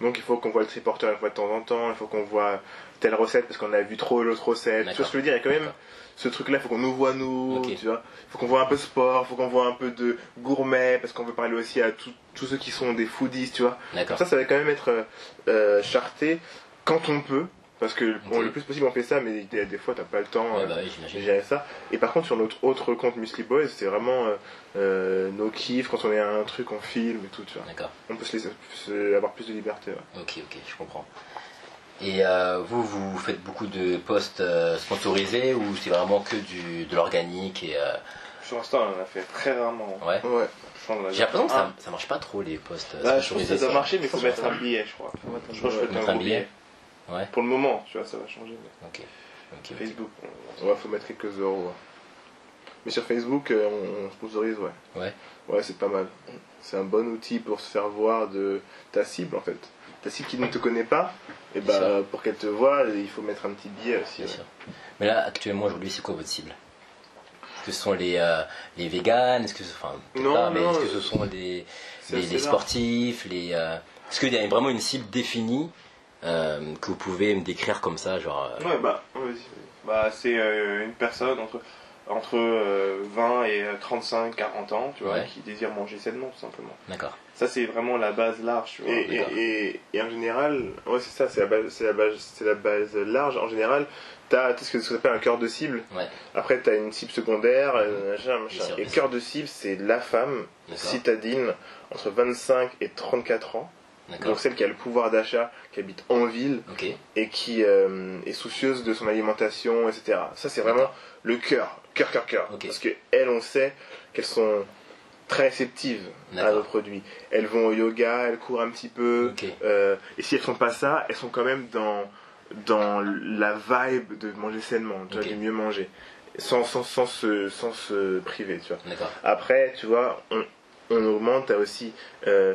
Donc il faut qu'on voit le triporteur une fois de temps en temps, il faut qu'on voit telle recette parce qu'on a vu trop l'autre recette. Tu vois ce que je veux dire? Il y a quand même ce truc-là, il faut qu'on nous voit nous, tu vois. Il faut qu'on voit un peu sport, il faut qu'on voit un peu de gourmet, parce qu'on veut parler aussi à tous ceux qui sont des foodies, tu vois. Ça, ça va quand même être euh, euh, charté quand on peut, parce que le plus possible on fait ça, mais des, des fois t'as pas le temps Ouais, euh, bah oui, de gérer ça. Et par contre, sur notre autre compte Musli Boys, c'est vraiment euh, euh, nos kiffs, quand on est à un truc, on filme et tout, tu vois. D'accord. On peut se laisser se- avoir plus de liberté. ouais. Ok, ok, je comprends. Et euh, vous, vous faites beaucoup de posts euh, sponsorisés ou c'est vraiment que du, de l'organique et euh, Sur Insta, on en a fait très rarement. ouais. J'ai l'impression que ça, ça marche pas trop les posts euh, Bah, je pense que sponsorisés. ça doit marcher, mais il faut mettre un billet, je crois. Je crois que je Mettre mettre un un billet. billet. Ouais. Pour le moment, tu vois, ça va changer. mais. Facebook, on va faut mettre quelques euros. ouais. Mais sur Facebook, euh, on, on sponsorise, ouais. Ouais. Ouais, c'est pas mal. C'est un bon outil pour se faire voir de ta cible, en fait. Ta cible qui ne te connaît pas, et Bien bah, pour qu'elle te voie, il faut mettre un petit billet aussi. Bien ouais. sûr. Mais là, actuellement, aujourd'hui, c'est quoi votre cible? Est-ce que ce sont les, euh, les véganes? Est-ce que, ce- enfin, peut-être Non, pas, mais non, est-ce que ce euh, sont les, les, sportifs les, euh, Est-ce qu'il y a vraiment une cible définie euh, que vous pouvez me décrire comme ça genre, euh, Ouais, bah. Bah, c'est euh, une personne entre, entre euh, 20 et 35, 40 ans, tu vois, Ouais. qui désire manger sainement, tout simplement. D'accord. Ça, c'est vraiment la base large, tu vois. Et, et, et, et en général, ouais, c'est ça, c'est la base, c'est la base, c'est la base large. En général, t'as ce que ce qu'on appelle un cœur de cible. Ouais. Après, t'as une cible secondaire, euh, machin, machin. sûr, Et cœur de cible, c'est la femme D'accord. citadine entre 25 et 34 ans. Donc celle qui a le pouvoir d'achat, qui habite en ville et qui euh, est soucieuse de son alimentation, etc. Ça, c'est vraiment le cœur, cœur, cœur, cœur. Ok. Parce que elles, on sait qu'elles sont très réceptives à nos produits. Elles vont au yoga, elles courent un petit peu. Euh, et si elles font pas ça, elles sont quand même dans dans la vibe de manger sainement, tu vois, de mieux manger, sans sans sans se sans se priver, tu vois. Après, tu vois, on, on augmente, aussi euh,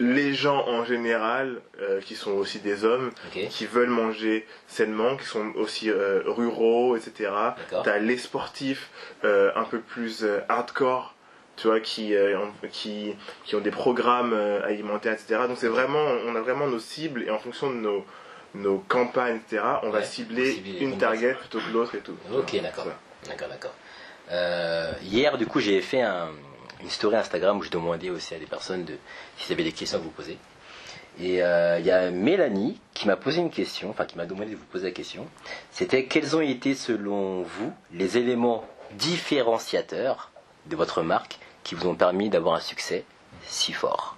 les gens en général, euh, qui sont aussi des hommes, qui veulent manger sainement, qui sont aussi euh, ruraux, etc. T'as les sportifs euh, un peu plus euh, hardcore, tu vois, qui, euh, ont- qui, qui ont des programmes euh, alimentaires, etc. Donc c'est vraiment, on a vraiment nos cibles et en fonction de nos, nos campagnes, etc., on va cibler cibler une target plutôt que l'autre et tout. Ok, d'accord. D'accord, d'accord. Euh, hier, du coup, j'ai fait un- une story Instagram où je demandais aussi à des personnes de, s'ils avaient des questions à vous poser. Et euh, il y a Mélanie qui m'a posé une question, enfin qui m'a demandé de vous poser la question. C'était quels ont été selon vous les éléments différenciateurs de votre marque qui vous ont permis d'avoir un succès si fort?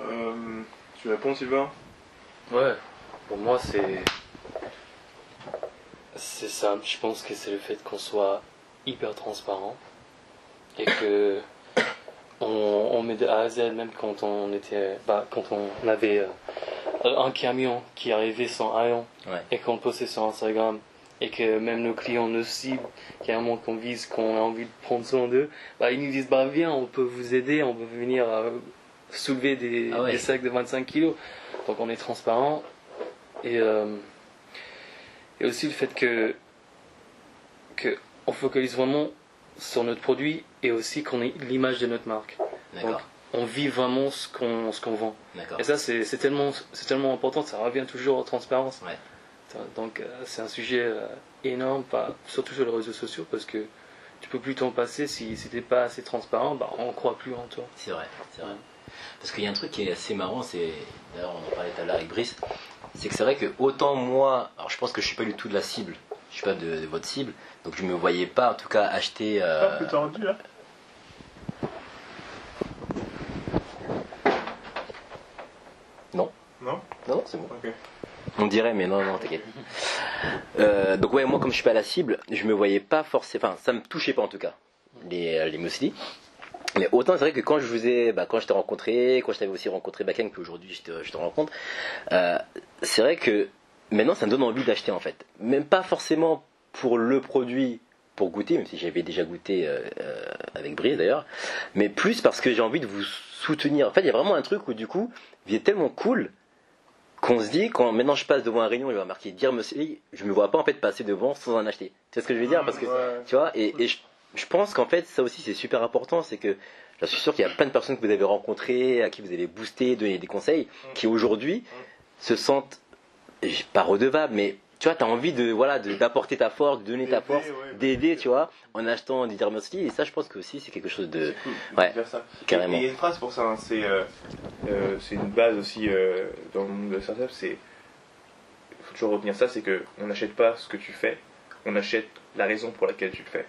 Euh, tu réponds, Sylvain? Ouais, pour moi c'est. C'est simple, je pense que c'est le fait qu'on soit hyper transparent et que on, on met de A à Z, même quand on était. Bah, quand on avait euh, un camion qui arrivait sans haillons Ouais. et qu'on postait sur Instagram et que même nos clients nous ciblent, carrément qu'on vise, qu'on a envie de prendre soin d'eux, bah, ils nous disent bah viens, on peut vous aider, on peut venir euh, soulever des, Ah ouais. des sacs de 25 kilos. Donc on est transparent et, euh, et aussi le fait que, que on focalise vraiment sur notre produit et aussi qu'on ait l'image de notre marque. Donc on vit vraiment ce qu'on qu'on vend. Et ça c'est tellement tellement important, ça revient toujours aux transparence. Ouais. Donc euh, c'est un sujet euh, énorme, pas, surtout sur les réseaux sociaux parce que tu peux plus t'en passer si si t'es pas assez transparent, bah on croit plus en toi. C'est vrai, c'est vrai. Parce qu'il y a un truc qui est assez marrant, c'est d'ailleurs on en parlait tout à l'heure avec Brice, c'est que c'est vrai que autant moi, alors je pense que je suis pas du tout de la cible, je suis pas de, de votre cible, donc je me voyais pas en tout cas acheter. euh, peu tendu, là Non. Non Non, non, c'est bon. On dirait, mais non, non, t'inquiète. Euh, donc ouais, moi comme je suis pas la cible, je me voyais pas forcément, enfin ça me touchait pas en tout cas, les, euh, les muesli. Mais autant c'est vrai que quand je vous ai, bah, quand je t'ai rencontré, quand je t'avais aussi rencontré Bakeng, puis aujourd'hui je te, je te rencontre, euh, c'est vrai que maintenant ça me donne envie d'acheter en fait. Même pas forcément pour le produit, pour goûter, même si j'avais déjà goûté euh, euh, avec Brice d'ailleurs, mais plus parce que j'ai envie de vous soutenir. En fait, il y a vraiment un truc où du coup, il est tellement cool qu'on se dit, quand maintenant je passe devant un rayon, il va marquer dire monsieur, je me vois pas en fait passer devant sans en acheter. Tu vois ce que je veux dire? Parce que Ouais. tu vois, et, et je, je pense qu'en fait, ça aussi c'est super important, c'est que je suis sûr qu'il y a plein de personnes que vous avez rencontrées, à qui vous avez boosté, donné des conseils, qui aujourd'hui se sentent, pas redevables, mais tu vois, tu as envie de voilà de- d'apporter ta force, de donner ta force, ouais, d'aider, tu vois, en achetant des Dermosli, et ça je pense que aussi c'est quelque chose de... Cool ouais, de faire ça. carrément. Il y a une phrase pour ça, hein, c'est euh, euh, c'est une base aussi euh, dans le monde de startup, c'est il faut toujours retenir ça, c'est que on n'achète pas ce que tu fais, on achète la raison pour laquelle tu le fais.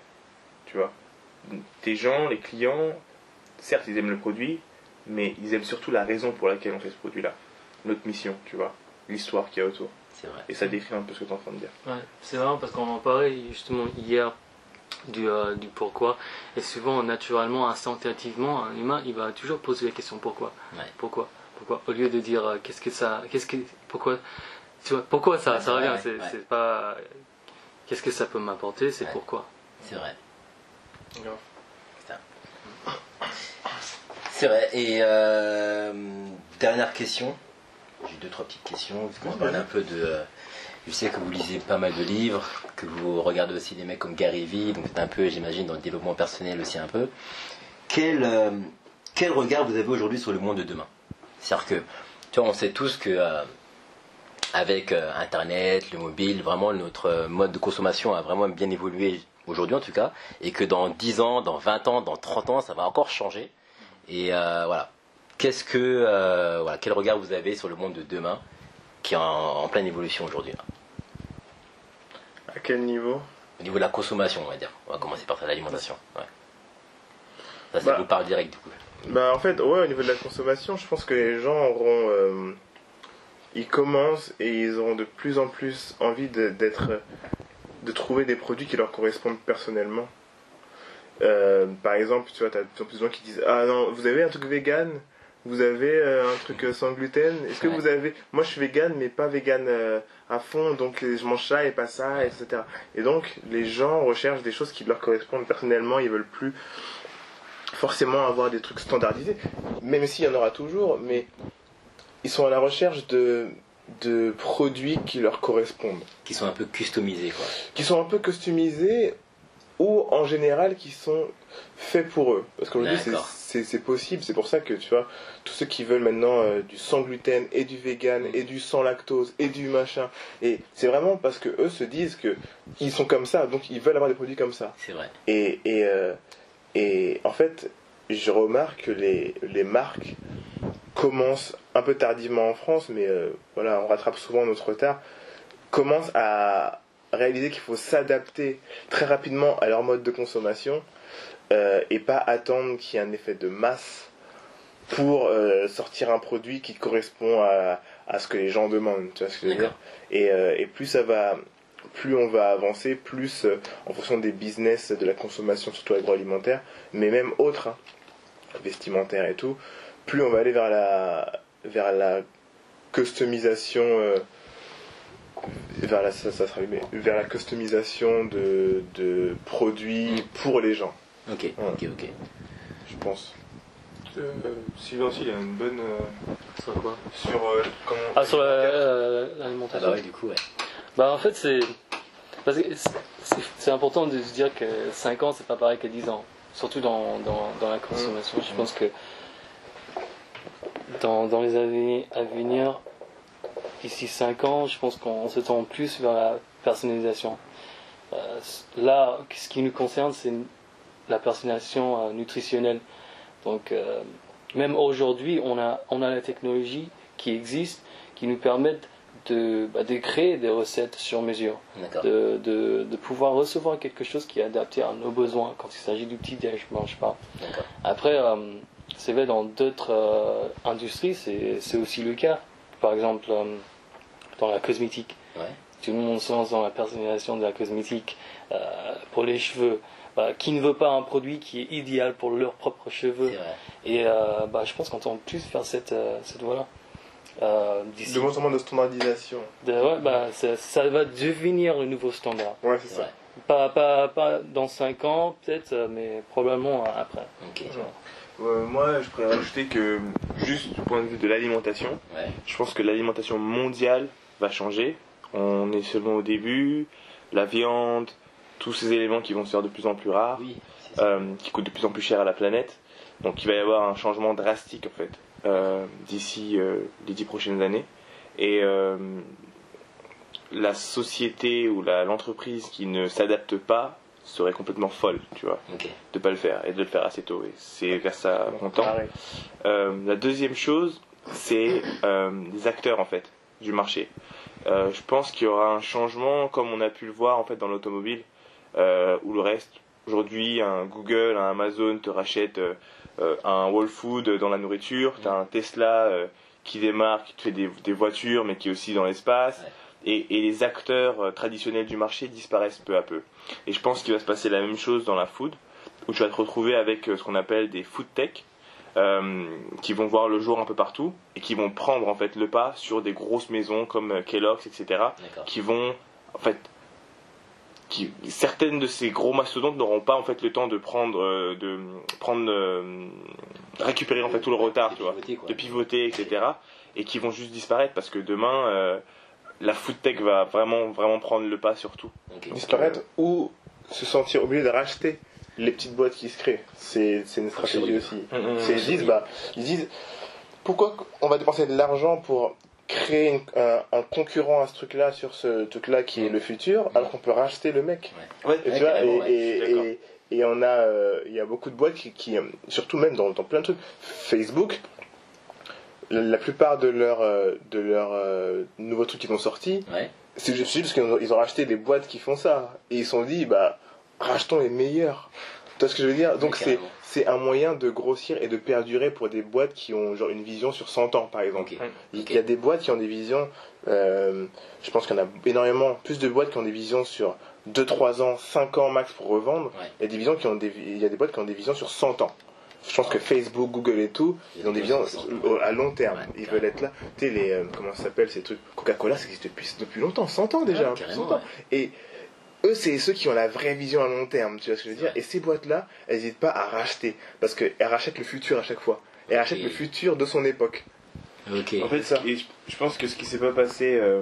Tu vois, tes gens, les clients, certes ils aiment le produit, mais ils aiment surtout la raison pour laquelle on fait ce produit-là, notre mission, tu vois, l'histoire qu'il y a autour. C'est vrai. Et ça décrit un peu ce que tu es en train de dire. Ouais, c'est marrant parce qu'on en parlait justement hier du, euh, du pourquoi. Et souvent, naturellement, instinctivement, un humain, il va toujours poser la question pourquoi? Ouais. Pourquoi? Pourquoi? Au lieu de dire euh, qu'est-ce que ça. Qu'est-ce que. Pourquoi? Tu vois, Pourquoi ça, ça revient? Ouais, C'est ouais. c'est pas. Qu'est-ce que ça peut m'apporter? C'est Ouais. pourquoi? C'est vrai. C'est vrai. Et euh, dernière question. J'ai deux, trois petites questions. Qu'on va parler un peu de. euh, Je sais que vous lisez pas mal de livres, que vous regardez aussi des mecs comme Gary Vee, donc c'est un peu, j'imagine, dans le développement personnel aussi un peu. Quel, euh, quel regard vous avez aujourd'hui sur le monde de demain? C'est-à-dire que, tu vois, on sait tous que euh, avec euh, Internet, le mobile, vraiment notre mode de consommation a vraiment bien évolué aujourd'hui en tout cas, et que dans 10 ans, dans 20 ans, dans 30 ans, ça va encore changer. Et voilà. Qu'est-ce que, euh, voilà, quel regard vous avez sur le monde de demain qui est en, en pleine évolution aujourd'hui À quel niveau? Au niveau de la consommation, on va dire. On va commencer par ça, l'alimentation. Ouais. Ça, ça Bah. vous parle direct du coup. Bah en fait, ouais, au niveau de la consommation, je pense que les gens auront... euh, ils commencent et ils auront de plus en plus envie de- d'être... de trouver des produits qui leur correspondent personnellement. Euh, par exemple, tu vois, t'as de plus en plus de gens qui disent Ah non, vous avez un truc vegan? Vous avez euh, un truc euh, sans gluten? Est-ce que Ouais. vous avez... Moi je suis vegan mais pas vegan euh, à fond, donc je mange ça et pas ça, etc. Et donc les gens recherchent des choses qui leur correspondent personnellement, ils veulent plus forcément avoir des trucs standardisés, même s'il y en aura toujours, mais ils sont à la recherche de, de produits qui leur correspondent, Qui sont un peu customisés, quoi. qui sont un peu customisés ou en général qui sont faits pour eux. Parce qu'aujourd'hui c'est-. C'est possible, c'est pour ça que tu vois, tous ceux qui veulent maintenant euh, du sans gluten et du vegan et du sans lactose et du machin, et c'est vraiment parce que eux se disent que ils sont comme ça, donc ils veulent avoir des produits comme ça. C'est vrai. Et, et, euh, et en fait, je remarque que les, les marques commencent un peu tardivement en France, mais euh, voilà, on rattrape souvent notre retard, commencent à réaliser qu'il faut s'adapter très rapidement à leur mode de consommation euh, et pas attendre qu'il y ait un effet de masse pour euh, sortir un produit qui correspond à, à ce que les gens demandent. Tu vois ce que je veux dire? Et, euh, et plus ça va, plus on va avancer, plus en fonction des business de la consommation, surtout agroalimentaire, mais même autres, hein, vestimentaire et tout, plus on va aller vers la, vers la customisation, vers la, ça, ça sera mais vers la customisation de, de produits pour les gens, Ok, ok, ok. je pense. Euh, Sylvain aussi, il a une bonne. euh, Sur quoi? Sur euh, comment. Ah, sur la- euh, Ah l'alimentation bah ouais, du coup, ouais. Bah en fait c'est parce que c'est- important de se dire que 5 ans c'est pas pareil que 10 ans, surtout dans, dans, dans la consommation. Je pense que dans, dans les années à venir, d'ici 5 ans, je pense qu'on se tend plus vers la personnalisation. Euh, là, ce qui nous concerne, c'est la personnalisation euh, nutritionnelle. Donc euh, même aujourd'hui, on a, on a la technologie qui existe, qui nous permettent de, bah, de créer des recettes sur mesure, de, de, de pouvoir recevoir quelque chose qui est adapté à nos besoins quand il s'agit du petit déj, je mange pas. Après, c'est vrai, dans d'autres industries, c'est c'est aussi le cas. Par exemple, dans la cosmétique. Ouais. Tout le monde se lance dans la personnalisation de la cosmétique. Euh, pour les cheveux, bah, qui ne veut pas un produit qui est idéal pour leurs propres cheveux. Et euh, bah, je pense qu'on tend plus vers cette, euh, cette voie-là. Euh, De moins en moins de standardisation. de- ouais, bah, ça, ça va devenir le nouveau standard. Ouais, c'est ça. Pas, pas, pas dans 5 ans, peut-être, mais probablement après. Ok. Euh, moi, je pourrais rajouter que, juste du point de vue de l'alimentation, Ouais. je pense que l'alimentation mondiale va changer. On est seulement au début. La viande, tous ces éléments qui vont se faire de plus en plus rares, Oui. euh, qui coûtent de plus en plus cher à la planète. Donc il va y avoir un changement drastique en fait euh, d'ici euh, les dix prochaines années. Et la société ou l'entreprise qui ne s'adapte pas serait complètement folle, tu vois, Ok. de pas le faire et de le faire assez tôt. Et c'est vers ça qu'on tend. Euh, la deuxième chose, c'est euh, les acteurs en fait du marché. Euh, je pense qu'il y aura un changement, comme on a pu le voir en fait dans l'automobile, euh, où le reste, aujourd'hui, un Google, un Amazon te rachète euh, euh, un Whole Food dans la nourriture, tu as un Tesla qui démarre, qui te fait des, des voitures, mais qui est aussi dans l'espace. Et, et les acteurs traditionnels du marché disparaissent peu à peu. Et je pense qu'il va se passer la même chose dans la food, où tu vas te retrouver avec ce qu'on appelle des food tech, euh, qui vont voir le jour un peu partout et qui vont prendre en fait le pas sur des grosses maisons comme euh, Kellogg's, etc. Qui vont en fait qui, certaines de ces gros mastodontes n'auront pas en fait le temps de prendre euh, de prendre euh, récupérer en fait tout le retard, De tu vois, pivoter, de pivoter, etc. Et qui vont juste disparaître parce que demain euh, la food tech va vraiment vraiment prendre le pas sur tout. Disparaître ou se sentir obligé de racheter les petites boîtes qui se créent. C'est c'est une stratégie aussi. Mhm. C'est- ils disent, bah, ils disent, pourquoi on va dépenser de l'argent pour créer une- un, un concurrent à ce truc-là sur ce truc-là qui est le futur, alors qu'on peut racheter le mec. Ouais. Et, tu vois, on a, euh, il y a beaucoup de boîtes qui, qui, euh, surtout même dans, dans plein de trucs, Facebook, la, la plupart de leurs euh, de leurs euh, nouveaux trucs qui sont sortis, Ouais. c'est juste parce qu'ils ont, ils ont racheté des boîtes qui font ça. Et ils se sont dit, bah, rachetons les meilleurs. Tu vois ce que je veux dire? Donc Ouais, c'est, un moyen de grossir et de perdurer pour des boîtes qui ont genre une vision sur 100 ans, par exemple. Il y a des boîtes qui ont des visions, euh, je pense qu'il y en a énormément, plus de boîtes qui ont des visions sur 2, 3 ans, 5 ans max pour revendre. Ouais. Il y a des visions qui ont des, il y a des boîtes qui ont des visions sur 100 ans. Je pense que Facebook, Google et tout, ils ont des visions à long terme. Ouais, Ils veulent être là. Tu sais, les, euh, comment ça s'appelle ces trucs? Coca-Cola, ça existe depuis, depuis longtemps, 100 ans déjà. Ouais, plus de carrément, 100 ans. ouais. Et eux, c'est ceux qui ont la vraie vision à long terme, tu vois ce que je veux dire? Et ces boîtes-là, elles n'hésitent pas à racheter, parce qu'elles rachètent le futur à chaque fois. Elles rachètent le futur de son époque. Ok. En fait, ça. qui- je pense que ce qui s'est pas passé, euh,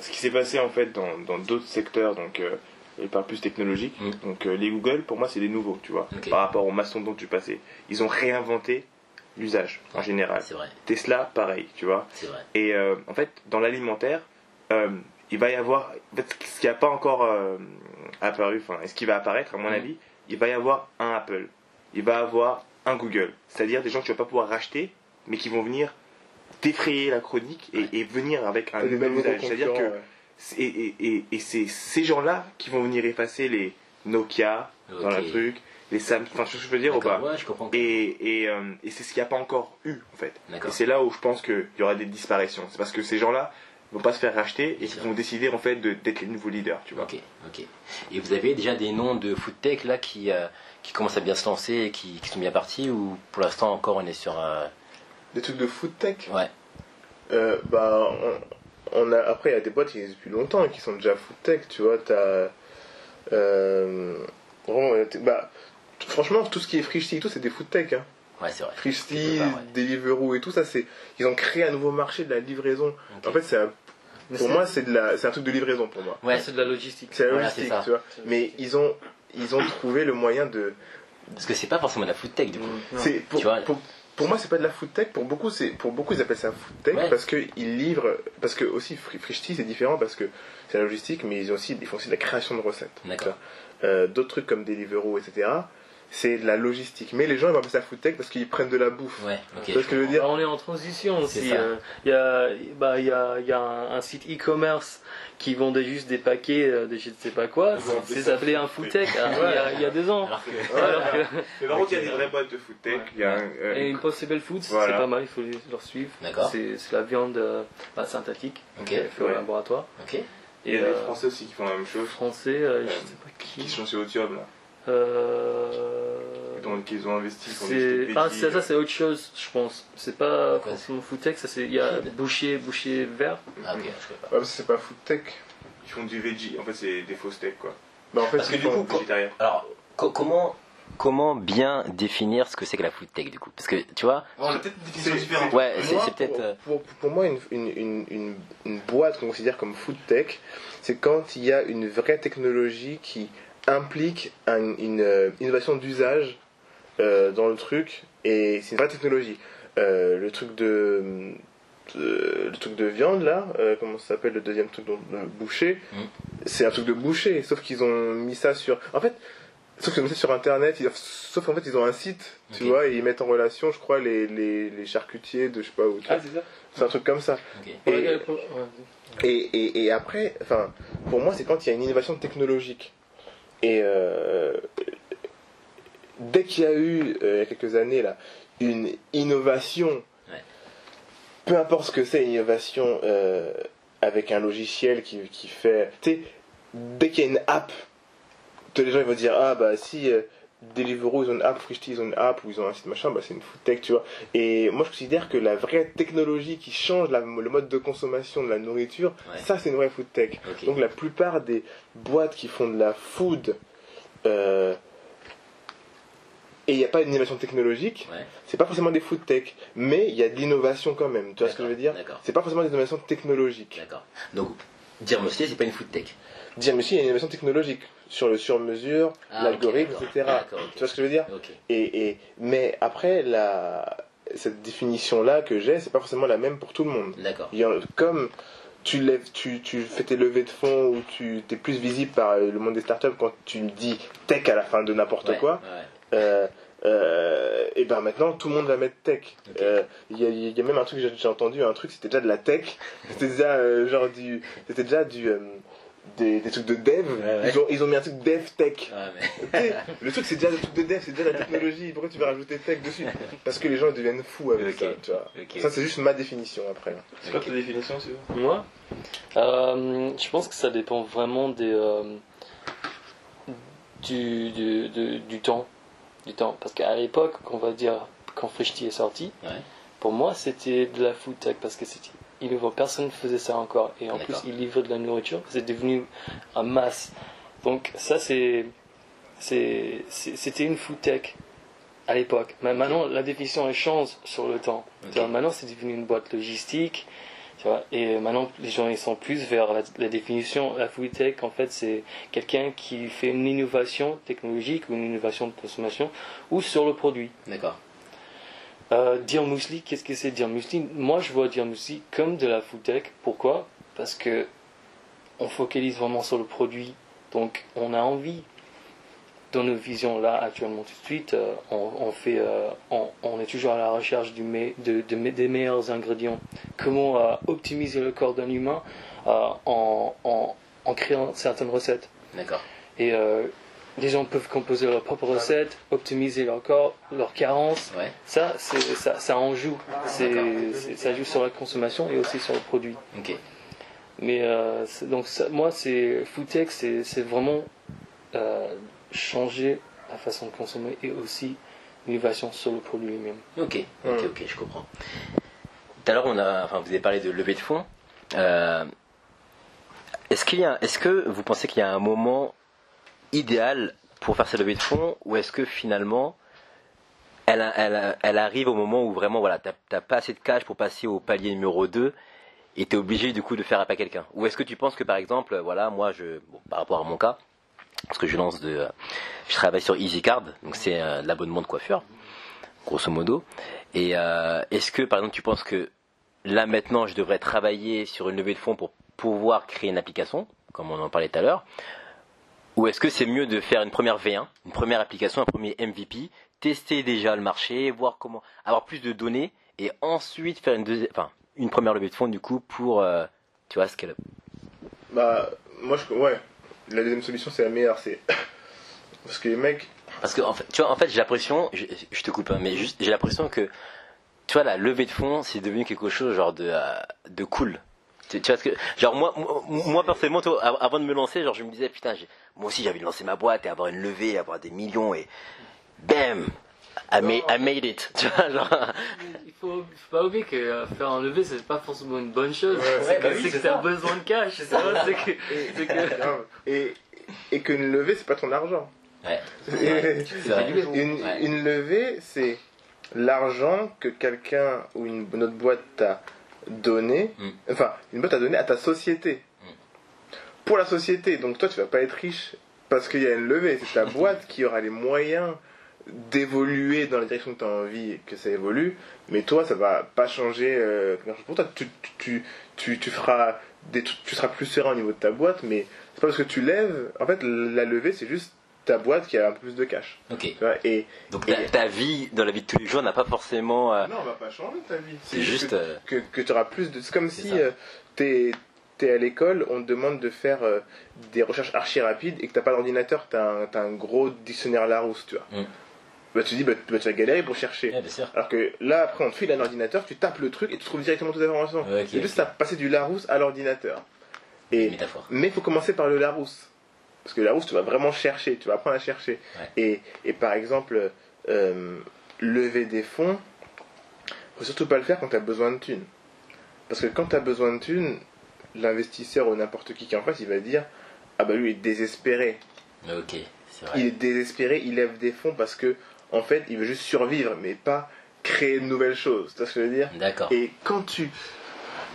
ce qui s'est passé en fait dans dans d'autres secteurs, donc euh, et par plus technologique, Mm. donc euh, les Google, pour moi, c'est des nouveaux, tu vois, par rapport aux mastodontes du passé. Ils ont réinventé l'usage en général. C'est vrai, Tesla, pareil, tu vois. c'est vrai. Et euh, en fait, dans l'alimentaire, euh, il va y avoir, ce qui n'a pas encore euh, apparu, enfin, ce qui va apparaître, à mon Mhm. avis, il va y avoir un Apple, il va y avoir un Google, c'est-à-dire des gens que tu vas pas pouvoir racheter, mais qui vont venir défrayer la chronique et, Ouais. et venir avec un nouvel usage. C'est-à-dire que ouais. et, et, et, c'est ces gens-là qui vont venir effacer les Nokia dans le truc, les Samsung, enfin, je veux dire ou pas? D'accord, ouais, je comprends. et, et, euh, et c'est ce qu'il n'y a pas encore eu en fait. Et c'est là où je pense qu'il y aura des disparitions. C'est parce que ces gens-là vont pas se faire racheter et qui vont décider en fait de- d'être les nouveaux leaders, tu vois. Ok, ok. Et vous avez déjà des noms de food tech là qui, euh, qui commencent à bien se lancer et qui, qui sont bien partis ou pour l'instant encore on est sur un. Des trucs de food tech? Ouais. Euh, bah, on, on a, après, il y a des boîtes qui existent depuis longtemps et qui sont déjà food tech, tu vois. T'as. Euh, vraiment, euh, bah, franchement, tout ce qui est Frishti et tout, c'est des food tech. Hein. Ouais, c'est vrai. Part, ouais. Deliveroo et tout ça, c'est. Ils ont créé un nouveau marché de la livraison. En fait, c'est un- Mais pour moi, c'est de la, c'est un truc de livraison pour moi. Ouais, c'est de la logistique. C'est la logistique, tu vois. Mais ils ont, ils ont trouvé le moyen de. parce que c'est pas forcément de la food tech du coup. Non. C'est pour, Tu vois. pour, pour moi c'est pas de la food tech. Pour beaucoup c'est pour beaucoup ils appellent ça food tech Ouais. parce que ils livrent parce que aussi Fri- Frishti c'est différent parce que c'est la logistique mais ils ont aussi ils font aussi de la création de recettes. D'accord. Euh, D'autres trucs comme Deliveroo etc. C'est de la logistique. Mais les gens ils vont appeler ça food tech parce qu'ils prennent de la bouffe. Ouais, que je veux dire Bah, on est en transition aussi. euh, Il y a, bah, il y a, il y a un, un site e-commerce qui vendait juste des paquets euh, de je ne sais pas quoi. C'est appelé un food food tech hein, il, y a, il y a deux ans. Alors que. Alors que- Mais par contre, il y a des vraies boîtes de food tech. Il y a un, euh, Et Impossible Foods, Voilà. c'est pas mal, il faut les, leur suivre. C'est la viande euh, bah, synthétique, Ok. fait au Ouais. laboratoire. Ok. il y Et a des euh, Français aussi qui font la même chose. français, euh, je sais pas Qui qui. sont sur Youtube là. Euh, Donc ils ont investi. ils ont ah, petits- ça, ça c'est autre chose, je pense. C'est pas Quoi, forcément food tech, ça c'est il y a boucher, boucher vert. Ah, ok, je sais pas. Ouais, parce que c'est pas food tech. Ils font du veggie. En fait, c'est des faux steaks quoi. Bah, en fait Parce que du coup, quand-. Alors, co- comment, comment bien définir ce que c'est que la food tech du coup? Parce que tu vois, On a peut-être C'est- différentes. ouais, c'est Moi, c'est peut-être. pour, euh, pour, pour moi, une, une, une, une, une boîte qu'on considère comme food tech, c'est quand il y a une vraie technologie qui implique un- une euh, innovation d'usage euh, dans le truc, et c'est une vraie technologie. Euh, le truc de, de- le truc de viande là, euh, comment ça s'appelle le deuxième truc dont le boucher, Mm. c'est un truc de boucher, sauf qu'ils ont mis ça sur. En fait, sauf qu'ils ont mis ça sur internet, ils- sauf en fait ils ont un site, tu vois, et ils mettent en relation, je crois, les, les, les charcutiers de je sais pas où. tu vois. Ah, c'est ça C'est un truc comme ça. ouais. Et, et, et après, enfin, pour moi, c'est quand il y a une innovation technologique. Et euh, dès qu'il y a eu, euh, il y a quelques années, là, une innovation, Ouais. peu importe ce que c'est, une innovation euh, avec un logiciel qui, qui fait. Tu sais, dès qu'il y a une app, tous les gens ils vont dire Ah, bah si. Deliveroo, ils ont une app, Frishti, ils ont une app, ou ils ont un site machin, bah c'est une food tech, tu vois. Et moi, je considère que la vraie technologie qui change la- le mode de consommation de la nourriture, Ouais. ça, c'est une vraie food tech. Donc, la plupart des boîtes qui font de la food, euh, et il n'y a pas d'innovation technologique, Ouais. c'est pas forcément des food tech, mais il y a de l'innovation quand même. Tu vois ce que je veux dire? D'accord. C'est pas forcément des innovations technologiques. D'accord. Donc, dire monsieur, c'est pas une food tech. Dire, mais si, il y a une innovation technologique sur le sur-mesure, Ah, l'algorithme, etc. Ok. Tu vois ce que je veux dire et, et, Mais après, la, cette définition-là que j'ai, c'est pas forcément la même pour tout le monde. D'accord. Y comme tu, lèves, tu, tu fais tes levées de fonds ou tu es plus visible par euh, le monde des startups quand tu dis tech à la fin de n'importe Ouais, quoi, ouais. euh, euh, et ben maintenant tout le monde va mettre tech. Euh, Il y, a, il y a même un truc, j'ai j'ai entendu un truc, c'était déjà de la tech, c'était déjà euh, genre du, c'était déjà du, euh, des, des trucs de dev. Ouais, ouais. Ils, ont, ils ont mis un truc dev tech. Ouais, mais- le truc c'est déjà le truc de dev, c'est déjà la technologie. Pourquoi tu veux rajouter tech dessus? Parce que les gens ils deviennent fous avec ça. Tu vois. Ok. Ça c'est juste ma définition après. C'est quoi ta définition, Sylvain? Moi, euh, je pense que ça dépend vraiment des, euh, du, du, du- du temps. Du temps. Parce qu'à l'époque, on va dire, quand Frishti est sorti, Ouais. pour moi, c'était de la food tech parce que c'était innovant. Personne ne faisait ça encore. Et en plus, D'accord. il livrait de la nourriture. C'est devenu un masse. Donc ça c'est c'était une food tech à l'époque. Mais maintenant la définition elle change sur le temps. Tu vois, maintenant c'est devenu une boîte logistique. Tu vois, et maintenant les gens ils sont plus vers la, la définition. La food tech en fait c'est quelqu'un qui fait une innovation technologique ou une innovation de consommation ou sur le produit. D'accord. Euh, dire muesli, qu'est-ce que c'est dire muesli Moi, je vois dire muesli comme de la food tech. Pourquoi? Parce que on focalise vraiment sur le produit. Donc, on a envie, dans nos visions là, actuellement, tout de suite, euh, on, on fait, euh, on, on est toujours à la recherche du me- de, de me- des meilleurs ingrédients. Comment euh, optimiser le corps d'un humain en, en, en créant certaines recettes. D'accord. Et les gens peuvent composer leur propre recette, optimiser leur corps, leurs carences. Ouais. Ça, ça, ça en joue. C'est- ça joue sur la consommation et aussi sur le produit. Ok. Mais euh, donc ça- moi, c'est Foodtech, c'est, c'est vraiment euh, changer la façon de consommer et aussi l'innovation sur le produit lui-même. Ok, ok, ok, je comprends. Tout à l'heure, on a, enfin, vous avez parlé de levée de fonds. Euh, est-ce qu'il y a, est-ce que vous pensez qu'il y a un moment idéal pour faire cette levée de fonds, ou est-ce que finalement, elle, elle, arrive au moment où vraiment, voilà, t'as, pas assez de cash pour passer au palier numéro 2 et t'es obligé du coup de faire appel à quelqu'un? Ou est-ce que tu penses que par exemple, voilà, moi, je, par rapport à mon cas, parce que je lance de, je travaille sur EasyCard, donc c'est euh, l'abonnement de coiffure, grosso modo. Et euh, est-ce que, par exemple, tu penses que là maintenant, je devrais travailler sur une levée de fonds pour pouvoir créer une application, comme on en parlait tout à l'heure, ou est-ce que c'est mieux de faire une première V1, une première application, un premier MVP, tester déjà le marché, voir comment, avoir plus de données, et ensuite faire une deuxième, enfin, une première levée de fonds du coup pour, euh, tu vois, scale up. Bah, moi, je, ouais. La deuxième solution, c'est la meilleure. C'est. Parce que les mecs. Parce que en fait, tu vois, en fait, j'ai l'impression, je, je te coupe, hein, mais juste, j'ai l'impression que, tu vois, la levée de fonds, c'est devenu quelque chose genre de, euh, de cool. Tu, tu vois ce que, genre moi, moi, moi, personnellement, toi, av- avant de me lancer, genre je me disais putain, j'ai- moi aussi j'ai envie de lancer ma boîte et avoir une levée, avoir des millions et, bam, I made, I made it. Tu vois, genre. Il faut, faut pas oublier que euh, faire un lever, c'est pas forcément une bonne chose. Ouais, c'est ouais, que, bah oui, t'as besoin de cash. C'est, que, c'est que-. Et, et qu'une levée, c'est pas ton argent. Ouais. Et- C'est vrai. Une, Ouais. une levée, c'est l'argent que quelqu'un ou une, une autre boîte t'a donné, Mm. enfin, une boîte t'a donné à ta société. Pour la société, donc toi tu vas pas être riche parce qu'il y a une levée, c'est ta boîte qui aura les moyens d'évoluer dans la direction que tu as envie que ça évolue, mais toi ça va pas changer euh, pour toi. Tu, tu, tu, tu feras des, tu seras plus serein au niveau de ta boîte, mais c'est pas parce que tu lèves, en fait la levée c'est juste ta boîte qui a un peu plus de cash. Ok. Tu vois, et, Donc Et- ta, ta vie dans la vie de tous les jours n'a pas forcément. euh, non, on va pas changer ta vie. c'est juste. que, euh, que, que tu auras plus de. C'est comme si ça. T'es es à l'école, on te demande de faire euh, des recherches archi rapides et que t'as pas d'ordinateur, t'as un, t'as un gros dictionnaire Larousse, tu vois. Mm. Bah, tu dis, bah, bah, tu vas galérer pour chercher. ouais, bien sûr. Alors que là, après, on te file un ordinateur, tu tapes le truc et tu trouves directement toutes les informations. Ouais, ok, c'est juste à passer du Larousse à l'ordinateur. Et, Métaphore. mais il faut commencer par le Larousse. Parce que Larousse, tu vas vraiment chercher, tu vas apprendre à chercher. Ouais. Et, et par exemple, euh, lever des fonds, faut surtout pas le faire quand tu as besoin de thunes. Parce que quand tu as besoin de thunes, l'investisseur ou n'importe qui qui est en face, il va dire Ah bah lui, il est désespéré. Ok, c'est vrai. Il est désespéré, il lève des fonds parce que, en fait, il veut juste survivre, mais pas créer de nouvelles choses. Tu vois ce que je veux dire? D'accord. et quand tu.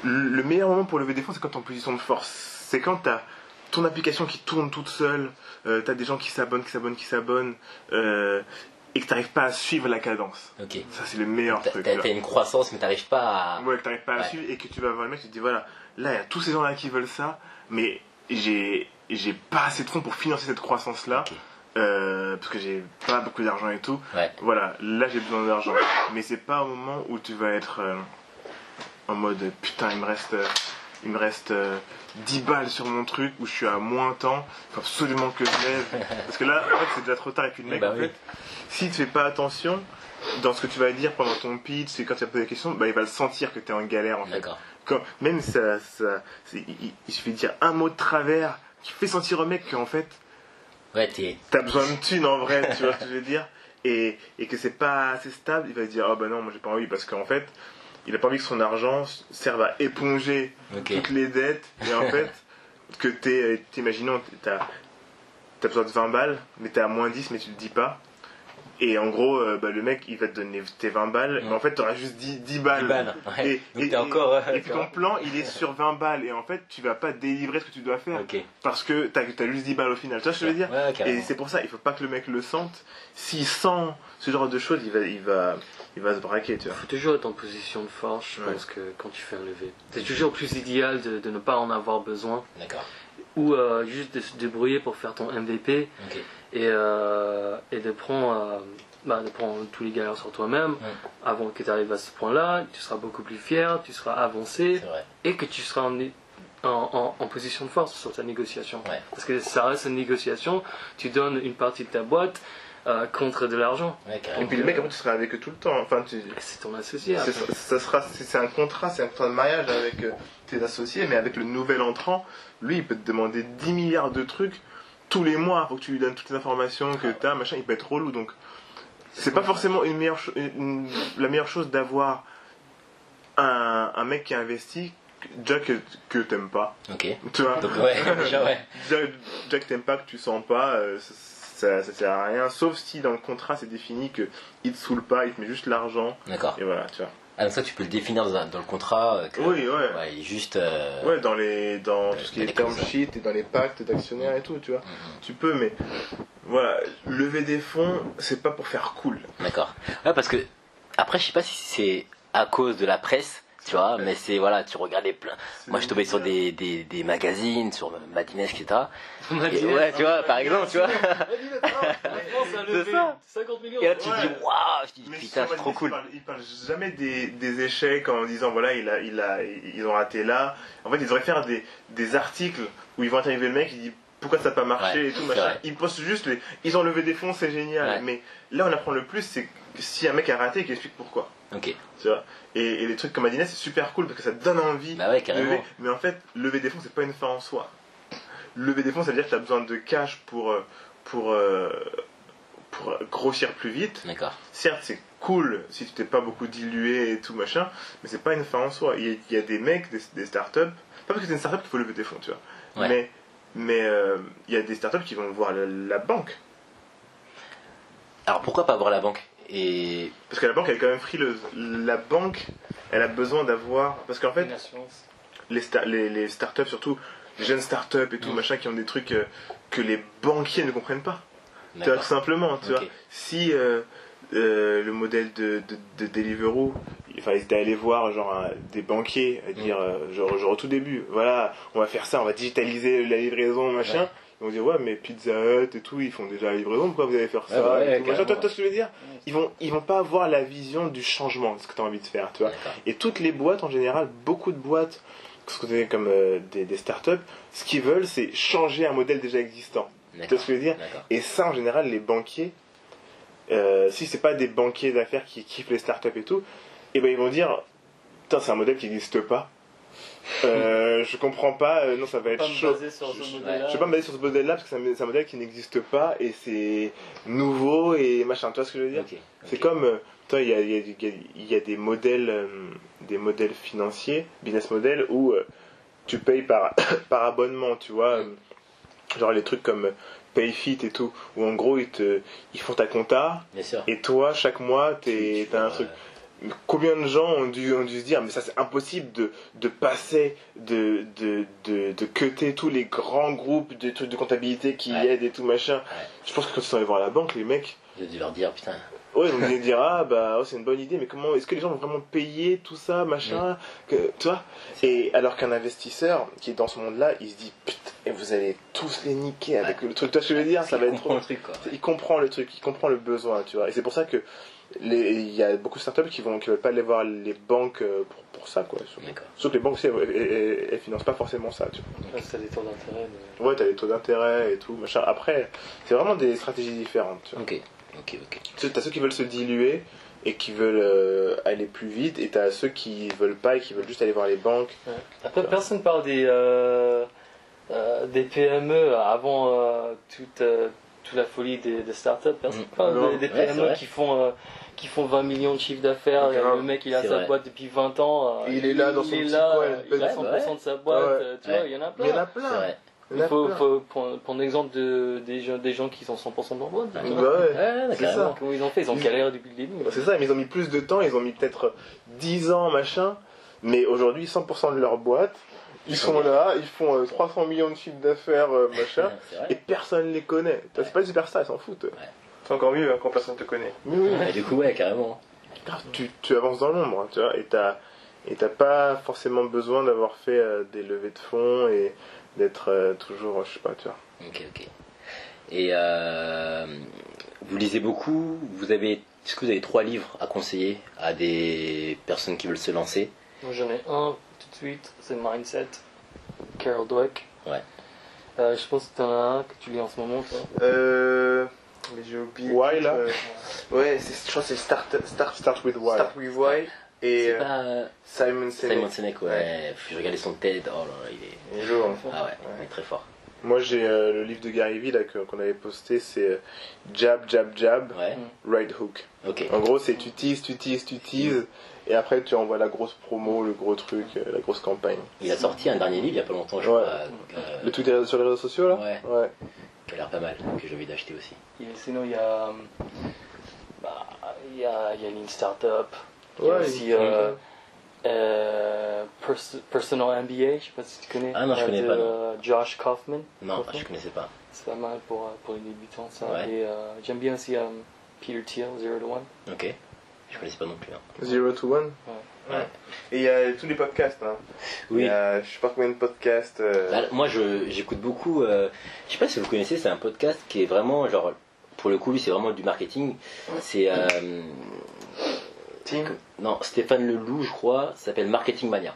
Le meilleur moment pour lever des fonds, c'est quand t'es en position de force. C'est quand t'as ton application qui tourne toute seule, euh, t'as des gens qui s'abonnent, qui s'abonnent, qui s'abonnent, euh, et que t'arrives pas à suivre la cadence. Ok. Ça, c'est le meilleur truc. t'as- une croissance, mais t'arrives pas à. Ouais, que t'arrives pas à suivre et que tu vas voir le mec, tu te dis voilà, là, il y a tous ces gens-là qui veulent ça, mais j'ai j'ai pas assez de fonds pour financer cette croissance-là, euh, parce que j'ai pas beaucoup d'argent et tout. Ouais. Voilà, là j'ai besoin d'argent. Mais c'est pas au moment où tu vas être euh, en mode putain, il me reste, euh, il me reste euh, 10 balles sur mon truc où je suis à moins temps, il faut absolument que je lève. Parce que là, en fait, c'est déjà trop tard. Et puis le mec, Bah en oui. fait, s'il te fait pas attention dans ce que tu vas dire pendant ton pitch et quand tu vas poser des questions, bah, il va le sentir que tu es en galère en fait. Quand, même ça, ça, il, il- suffit de dire un mot de travers qui fait sentir au mec qu'en fait, Ouais, t'as besoin de thunes en vrai, tu vois ce que je veux dire et, et que c'est pas assez stable, il va dire ah bah non, moi j'ai pas envie parce qu'en fait, il a pas envie que son argent serve à éponger toutes les dettes et en fait que t'es, t'imaginons, t'as t'as besoin de 20 balles, mais t'es à moins 10, mais tu le dis pas. Et en gros, euh, bah, le mec, il va te donner tes 20 balles, mais en fait, t'auras juste 10, 10 balles. 10 balles, ouais. Et, Donc et- t'es encore, euh, et puis ton plan, il est sur 20 balles, et en fait, tu vas pas délivrer ce que tu dois faire. Parce que t'as as juste 10 balles au final. Tu vois ce que je veux dire? Ouais, Et c'est pour ça, il faut pas que le mec le sente. S'il sent ce genre de choses, il va, il va, il va se braquer, tu vois. faut toujours être en position de force, je Ouais. pense que quand tu fais un lever. C'est toujours plus idéal de, de ne pas en avoir besoin D'accord. ou euh, juste de se débrouiller pour faire ton MVP et, euh, et de prendre, euh, bah, de prendre tous les galères sur toi-même avant que tu arrives à ce point-là. Tu seras beaucoup plus fier, tu seras avancé C'est vrai. et que tu seras en, en, en- en position de force sur ta négociation. Ouais. Parce que ça reste une négociation, tu donnes une partie de ta boîte euh, contre de l'argent. Ouais, Et puis le mec, après, tu seras avec eux tout le temps. Enfin, tu, C'est ton associé. c'est, après. ça sera, c'est c'est un contrat, c'est un contrat de mariage avec euh, tes associés, mais avec le nouvel entrant, lui, il peut te demander 10 milliards de trucs tous les mois. Faut que tu lui donnes toutes les informations que t'as, machin. Il peut être relou, donc c'est pas forcément une meilleure, cho- une- la meilleure chose d'avoir un, un mec qui a investi, déjà que, que t'aimes pas. Ok. Tu vois? Donc ouais, déjà ouais. Que t'aimes pas, que tu sens pas, euh, ça, ça sert à rien. Sauf si dans le contrat c'est défini que il te saoule pas, il te met juste l'argent. D'accord. Et voilà, tu vois. Ah, donc ça, tu peux le définir dans, un- dans le contrat. euh, que- Oui, ouais. Ouais, il est juste. euh, Ouais, dans les dans tout ce qui dans est les term clauses. sheet et dans les pactes d'actionnaires et tout, tu vois. Mhm. Tu peux, mais voilà, lever des fonds, c'est pas pour faire cool. D'accord. Ouais, parce que après, je sais pas si c'est à cause de la presse, tu vois, mais c'est voilà, tu regardais plein. Moi, je tombais sur des, des, des magazines, sur Madines, etc. Et ouais, tu vois, par exemple, tu vois. La France a C'est levé ça. 50 millions. Et là, tu te dis, waouh, je dis, Mais putain, c'est trop cool. Il parle, il parle jamais des, des échecs en disant voilà, il a, il a, ils ont raté là. En fait, ils devraient faire des, des articles où ils vont interviewer le mec, il dit pourquoi ça n'a pas marché Ouais, et tout, machin. Ils postent juste les. Ils ont levé des fonds, c'est génial. Ouais. Mais là, on apprend le plus, c'est que si un mec a raté, qu'il explique pourquoi. Ok. Tu vois et, et les trucs comme Madinès, c'est super cool parce que ça te donne envie Bah ouais, de lever. Mais en fait, lever des fonds, c'est pas une fin en soi. Lever des fonds, ça veut dire que tu as besoin de cash pour, euh, pour, euh, pour grossir plus vite. D'accord. Certes, c'est cool si tu t'es pas beaucoup dilué et tout machin, mais c'est pas une fin en soi. Il y a, il y a des mecs, des, des startups, pas parce que c'est une startup qu'il faut lever des fonds, tu vois. Ouais. Mais, mais euh, il y a des startups qui vont voir la, la banque. Alors pourquoi pas voir la banque? Et. Parce que la banque, elle est quand même frileuse. La banque, elle a besoin d'avoir. Parce qu'en fait, les, sta- les, les startups, surtout les jeunes startups et tout, machin, qui ont des trucs euh, que les banquiers ne comprennent pas. Tu vois, tout simplement, tu vois. Si euh, euh, le modèle de, de, de Deliveroo, enfin, ils étaient allés voir genre un- des banquiers, à dire, Mm. euh, genre, genre au tout début, voilà, on va faire ça, on va digitaliser la livraison, machin. Ouais. Ils vont dire, ouais, mais Pizza Hut et tout, ils font déjà la livraison, pourquoi vous allez faire ça Ouais, ouais, et. Toi, toi, ce que je veux dire ils vont, ils vont pas avoir la vision du changement de ce que tu as envie de faire, tu vois. Et toutes les boîtes, en général, beaucoup de boîtes, ce qu'on comme euh, des, des startups, ce qu'ils veulent, c'est changer un modèle déjà existant. Tu vois ce que je veux dire? Et ça, en général, les banquiers, euh, si c'est pas des banquiers d'affaires qui kiffent les startups et tout, et ben ils vont dire, putain, c'est un modèle qui n'existe pas. Euh, je comprends pas, euh, non, ça va être Pas me chaud. baser sur ce Je-. Je vais pas me baser sur ce modèle-là parce que c'est un- modèle qui n'existe pas et c'est nouveau et machin. Tu vois ce que je veux dire? C'est comme, euh, toi, il y a, il y a- y a- il y a des modèles, euh, des modèles financiers, business models, où euh, tu payes par, par abonnement, tu vois. euh, Genre les trucs comme Payfit et tout, où en gros, ils, te, ils font ta compta, Bien sûr. et toi, chaque mois, Tu- t'es- t'as un truc. Combien de gens ont dû, ont dû se dire, mais ça c'est impossible de, de passer, de, de, de, de cutter tous les grands groupes de trucs de comptabilité qui Ouais. aident et tout machin. Je pense que quand ils sont allés voir la banque, les mecs, J'ai dû leur dire, putain. Ouais, ils vont dire ah bah ouais, c'est une bonne idée, mais comment est-ce que les gens vont vraiment payer tout ça, machin, que, tu vois? Et alors qu'un investisseur qui est dans ce monde-là, il se dit putain, et vous allez tous les niquer avec le truc. Tu vois ce que je veux dire? Ça va être trop. truc, quoi. Il comprend le truc, il comprend le besoin, tu vois. Et c'est pour ça que il y a beaucoup de startups qui vont qui veulent pas aller voir les banques euh, pour, pour ça, quoi. Surtout que les banques, aussi, elles, elles, elles- elles financent pas forcément ça, tu vois. C'est des taux d'intérêt. mais- Ouais, t'as les taux d'intérêt et tout, machin. Après, c'est vraiment des stratégies différentes, tu vois. Ok. Ok, ok. Tu sais, T'as ceux qui veulent se diluer et qui veulent euh, aller plus vite, et t'as ceux qui veulent pas et qui veulent juste aller voir les banques. Ouais. Après, personne parle des, euh, euh, des PME avant euh, toute, euh, toute la folie des, des startups. Personne Mm. Non. des, des PME qui font, euh, qui font 20 millions de chiffre d'affaires. Le mec, il a sa vrai. boîte depuis 20 ans. euh, il est là dans son est petit là, coin, il il a pèse- 100% Ouais, de sa boîte. Ouais. Tu Ouais. vois, il y en a Mais il y en plein. a plein. vrai. Il Il faut, plein. faut prendre, prendre l'exemple de, des, gens, des gens qui sont 100% dans le boîte. Bah ouais. Ouais, c'est ça. Comment ils ont fait? Ils ont Ils- galéré depuis le début. C'est ça, mais ils ont mis plus de temps, ils ont mis peut-être 10 ans, machin. Mais aujourd'hui, 100% de leur boîte, ils sont là, ils font euh, 300 millions de chiffres d'affaires, euh, machin. Ouais. Et personne les connaît. C'est pas des superstars, ils s'en foutent. C'est encore mieux hein, quand personne te connaît. Mais oui, du coup, ouais, carrément. grave, tu, tu avances dans l'ombre, tu vois, et t'as et t'as pas forcément besoin d'avoir fait euh, des levées de fonds et d'être euh, toujours, je sais pas, tu vois. Ok, ok. Et euh, vous lisez beaucoup. Vous avez, est-ce que vous avez trois livres à conseiller à des personnes qui veulent se lancer? Moi j'en ai un suite, c'est Mindset, Carol Dweck. Ouais. Euh, je pense que t'en as un que tu lis en ce moment, toi. Euh. Mais j'ai oublié. Why, là euh, Ouais, je crois que c'est Start, Start, Start with why. Start with Why. Et euh, pas euh, Simon Sinek. Simon Sinek, ouais. Je regardais son TED. Oh là là, il est. Il est lourd. Ah ouais, il est très fort. Moi, j'ai euh, le livre de Gary Vee qu'on avait posté, c'est euh, Jab, Jab, Jab, Ouais. Right Hook. Ok. En gros, c'est tu teases, tu teases, tu teases, et après tu envoies la grosse promo, le gros truc, euh, la grosse campagne. Il a sorti un dernier livre il y a pas longtemps, je Ouais. crois. euh, Le truc sur les réseaux sociaux là Ouais. Ouais. qui a l'air pas mal, que j'ai envie d'acheter aussi. Et sinon il y a. Bah, il y a, il y a Lean Startup. Il y a Ouais, aussi euh, euh, Pers- Personal MBA, je sais pas si tu connais. Ah non, je euh, connais de, pas, non. Josh Kaufman. Non, Kaufman. je connaissais pas. C'est pas mal pour, pour les débutants ça. Ouais. Et euh, j'aime bien aussi Peter Thiel, Zero to One. Ok. Je connaissais pas non plus. hein. Zero to one Ouais. Et il y a tous les podcasts. Hein. Il Oui. y a je sais pas combien de podcasts. euh, Bah, moi, je, j'écoute beaucoup. euh, je sais pas si vous connaissez, c'est un podcast qui est vraiment genre. Pour le coup, lui, c'est vraiment du marketing. C'est. euh, Team. non, Stéphane Leloup, je crois, s'appelle Marketing Mania.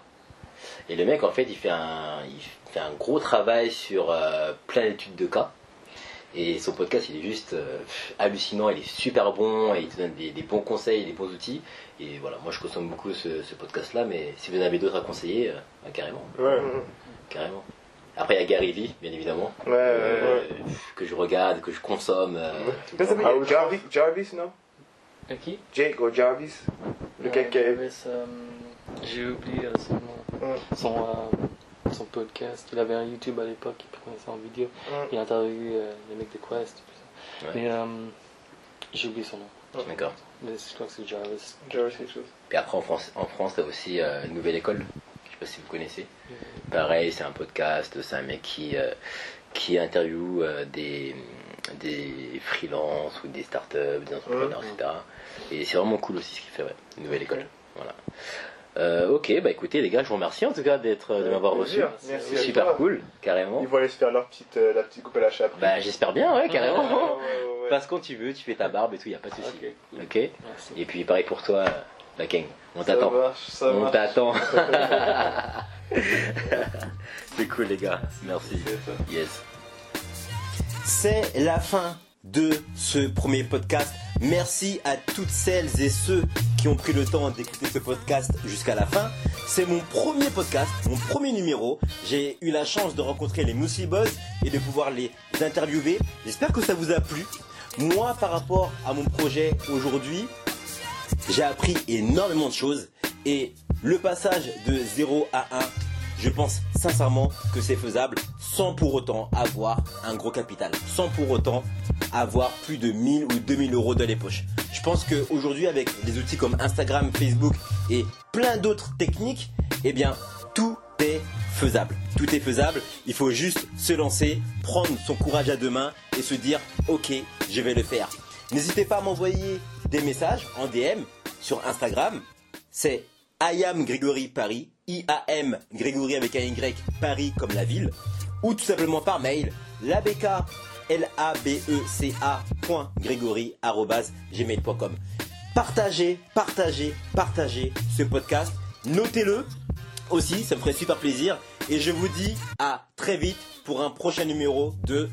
Et le mec, en fait, il fait un, il fait un gros travail sur euh, plein d'études de cas. Et son podcast, il est juste euh, hallucinant, il est super bon, et il te donne des, des bons conseils, des bons outils. Et voilà, moi je consomme beaucoup ce, ce podcast-là, mais si vous en avez d'autres à conseiller, euh, bah, carrément, Ouais. carrément. Après, il y a Gary Vee, bien évidemment, Ouais, ouais, euh, ouais. que je regarde, que je consomme. ça Ah. Jarvis, Jarvis, non Et qui? Jake ou Jarvis? Le J'ai oublié son nom. Ouais. Son, euh, son podcast. Il avait un YouTube à l'époque, il prenait ça en vidéo. Ouais. Il a interviewé euh, les mecs de Quest. tout ça. Ouais. Mais euh, j'ai oublié son nom. D'accord. Mais je crois que c'est Jarvis. Jarvis, quelque chose. Puis après, en France, en France, t'as aussi euh, Nouvelle École. Je sais pas si vous connaissez. Pareil, c'est un podcast, c'est un mec qui, euh, qui interviewe euh, des, des freelances ou des startups, des entrepreneurs, etc. Et c'est vraiment cool aussi ce qu'il fait, ouais. Nouvelle École. Voilà. Euh, ok, bah écoutez les gars, je vous remercie en tout cas d'être, de m'avoir reçu. Merci Super toi. cool, carrément. Ils vont aller se faire leur petite, euh, la petite coupe à la chape. Bah j'espère bien, ouais, carrément. Ouais, ouais, ouais. Passe quand tu veux, tu fais ta barbe et tout, y a pas de souci. Ok. Et puis pareil pour toi, la Kang. On Ça t'attend. On t'attend. C'est cool les gars, merci. Yes. C'est la fin de ce premier podcast. Merci à toutes celles et ceux qui ont pris le temps d'écouter ce podcast jusqu'à la fin. C'est mon premier podcast, mon premier numéro. J'ai eu la chance de rencontrer les Mously Boys et de pouvoir les interviewer. J'espère que ça vous a plu. Moi, par rapport à mon projet aujourd'hui, j'ai appris énormément de choses et le passage de 0 à 1, je pense sincèrement que c'est faisable sans pour autant avoir un gros capital, sans pour autant avoir plus de 1000 ou 2000 euros dans les poches. Je pense qu'aujourd'hui avec des outils comme Instagram, Facebook et plein d'autres techniques, eh bien tout est faisable. Tout est faisable, il faut juste se lancer, prendre son courage à deux mains et se dire ok, je vais le faire. N'hésitez pas à m'envoyer des messages en DM sur Instagram. C'est Grégory Paris, I-A-M Grégory avec un Y, Paris comme la ville, ou tout simplement par mail, labk, gmail.com. Partagez, partagez, partagez ce podcast. Notez-le aussi, ça me ferait super plaisir. Et je vous dis à très vite pour un prochain numéro de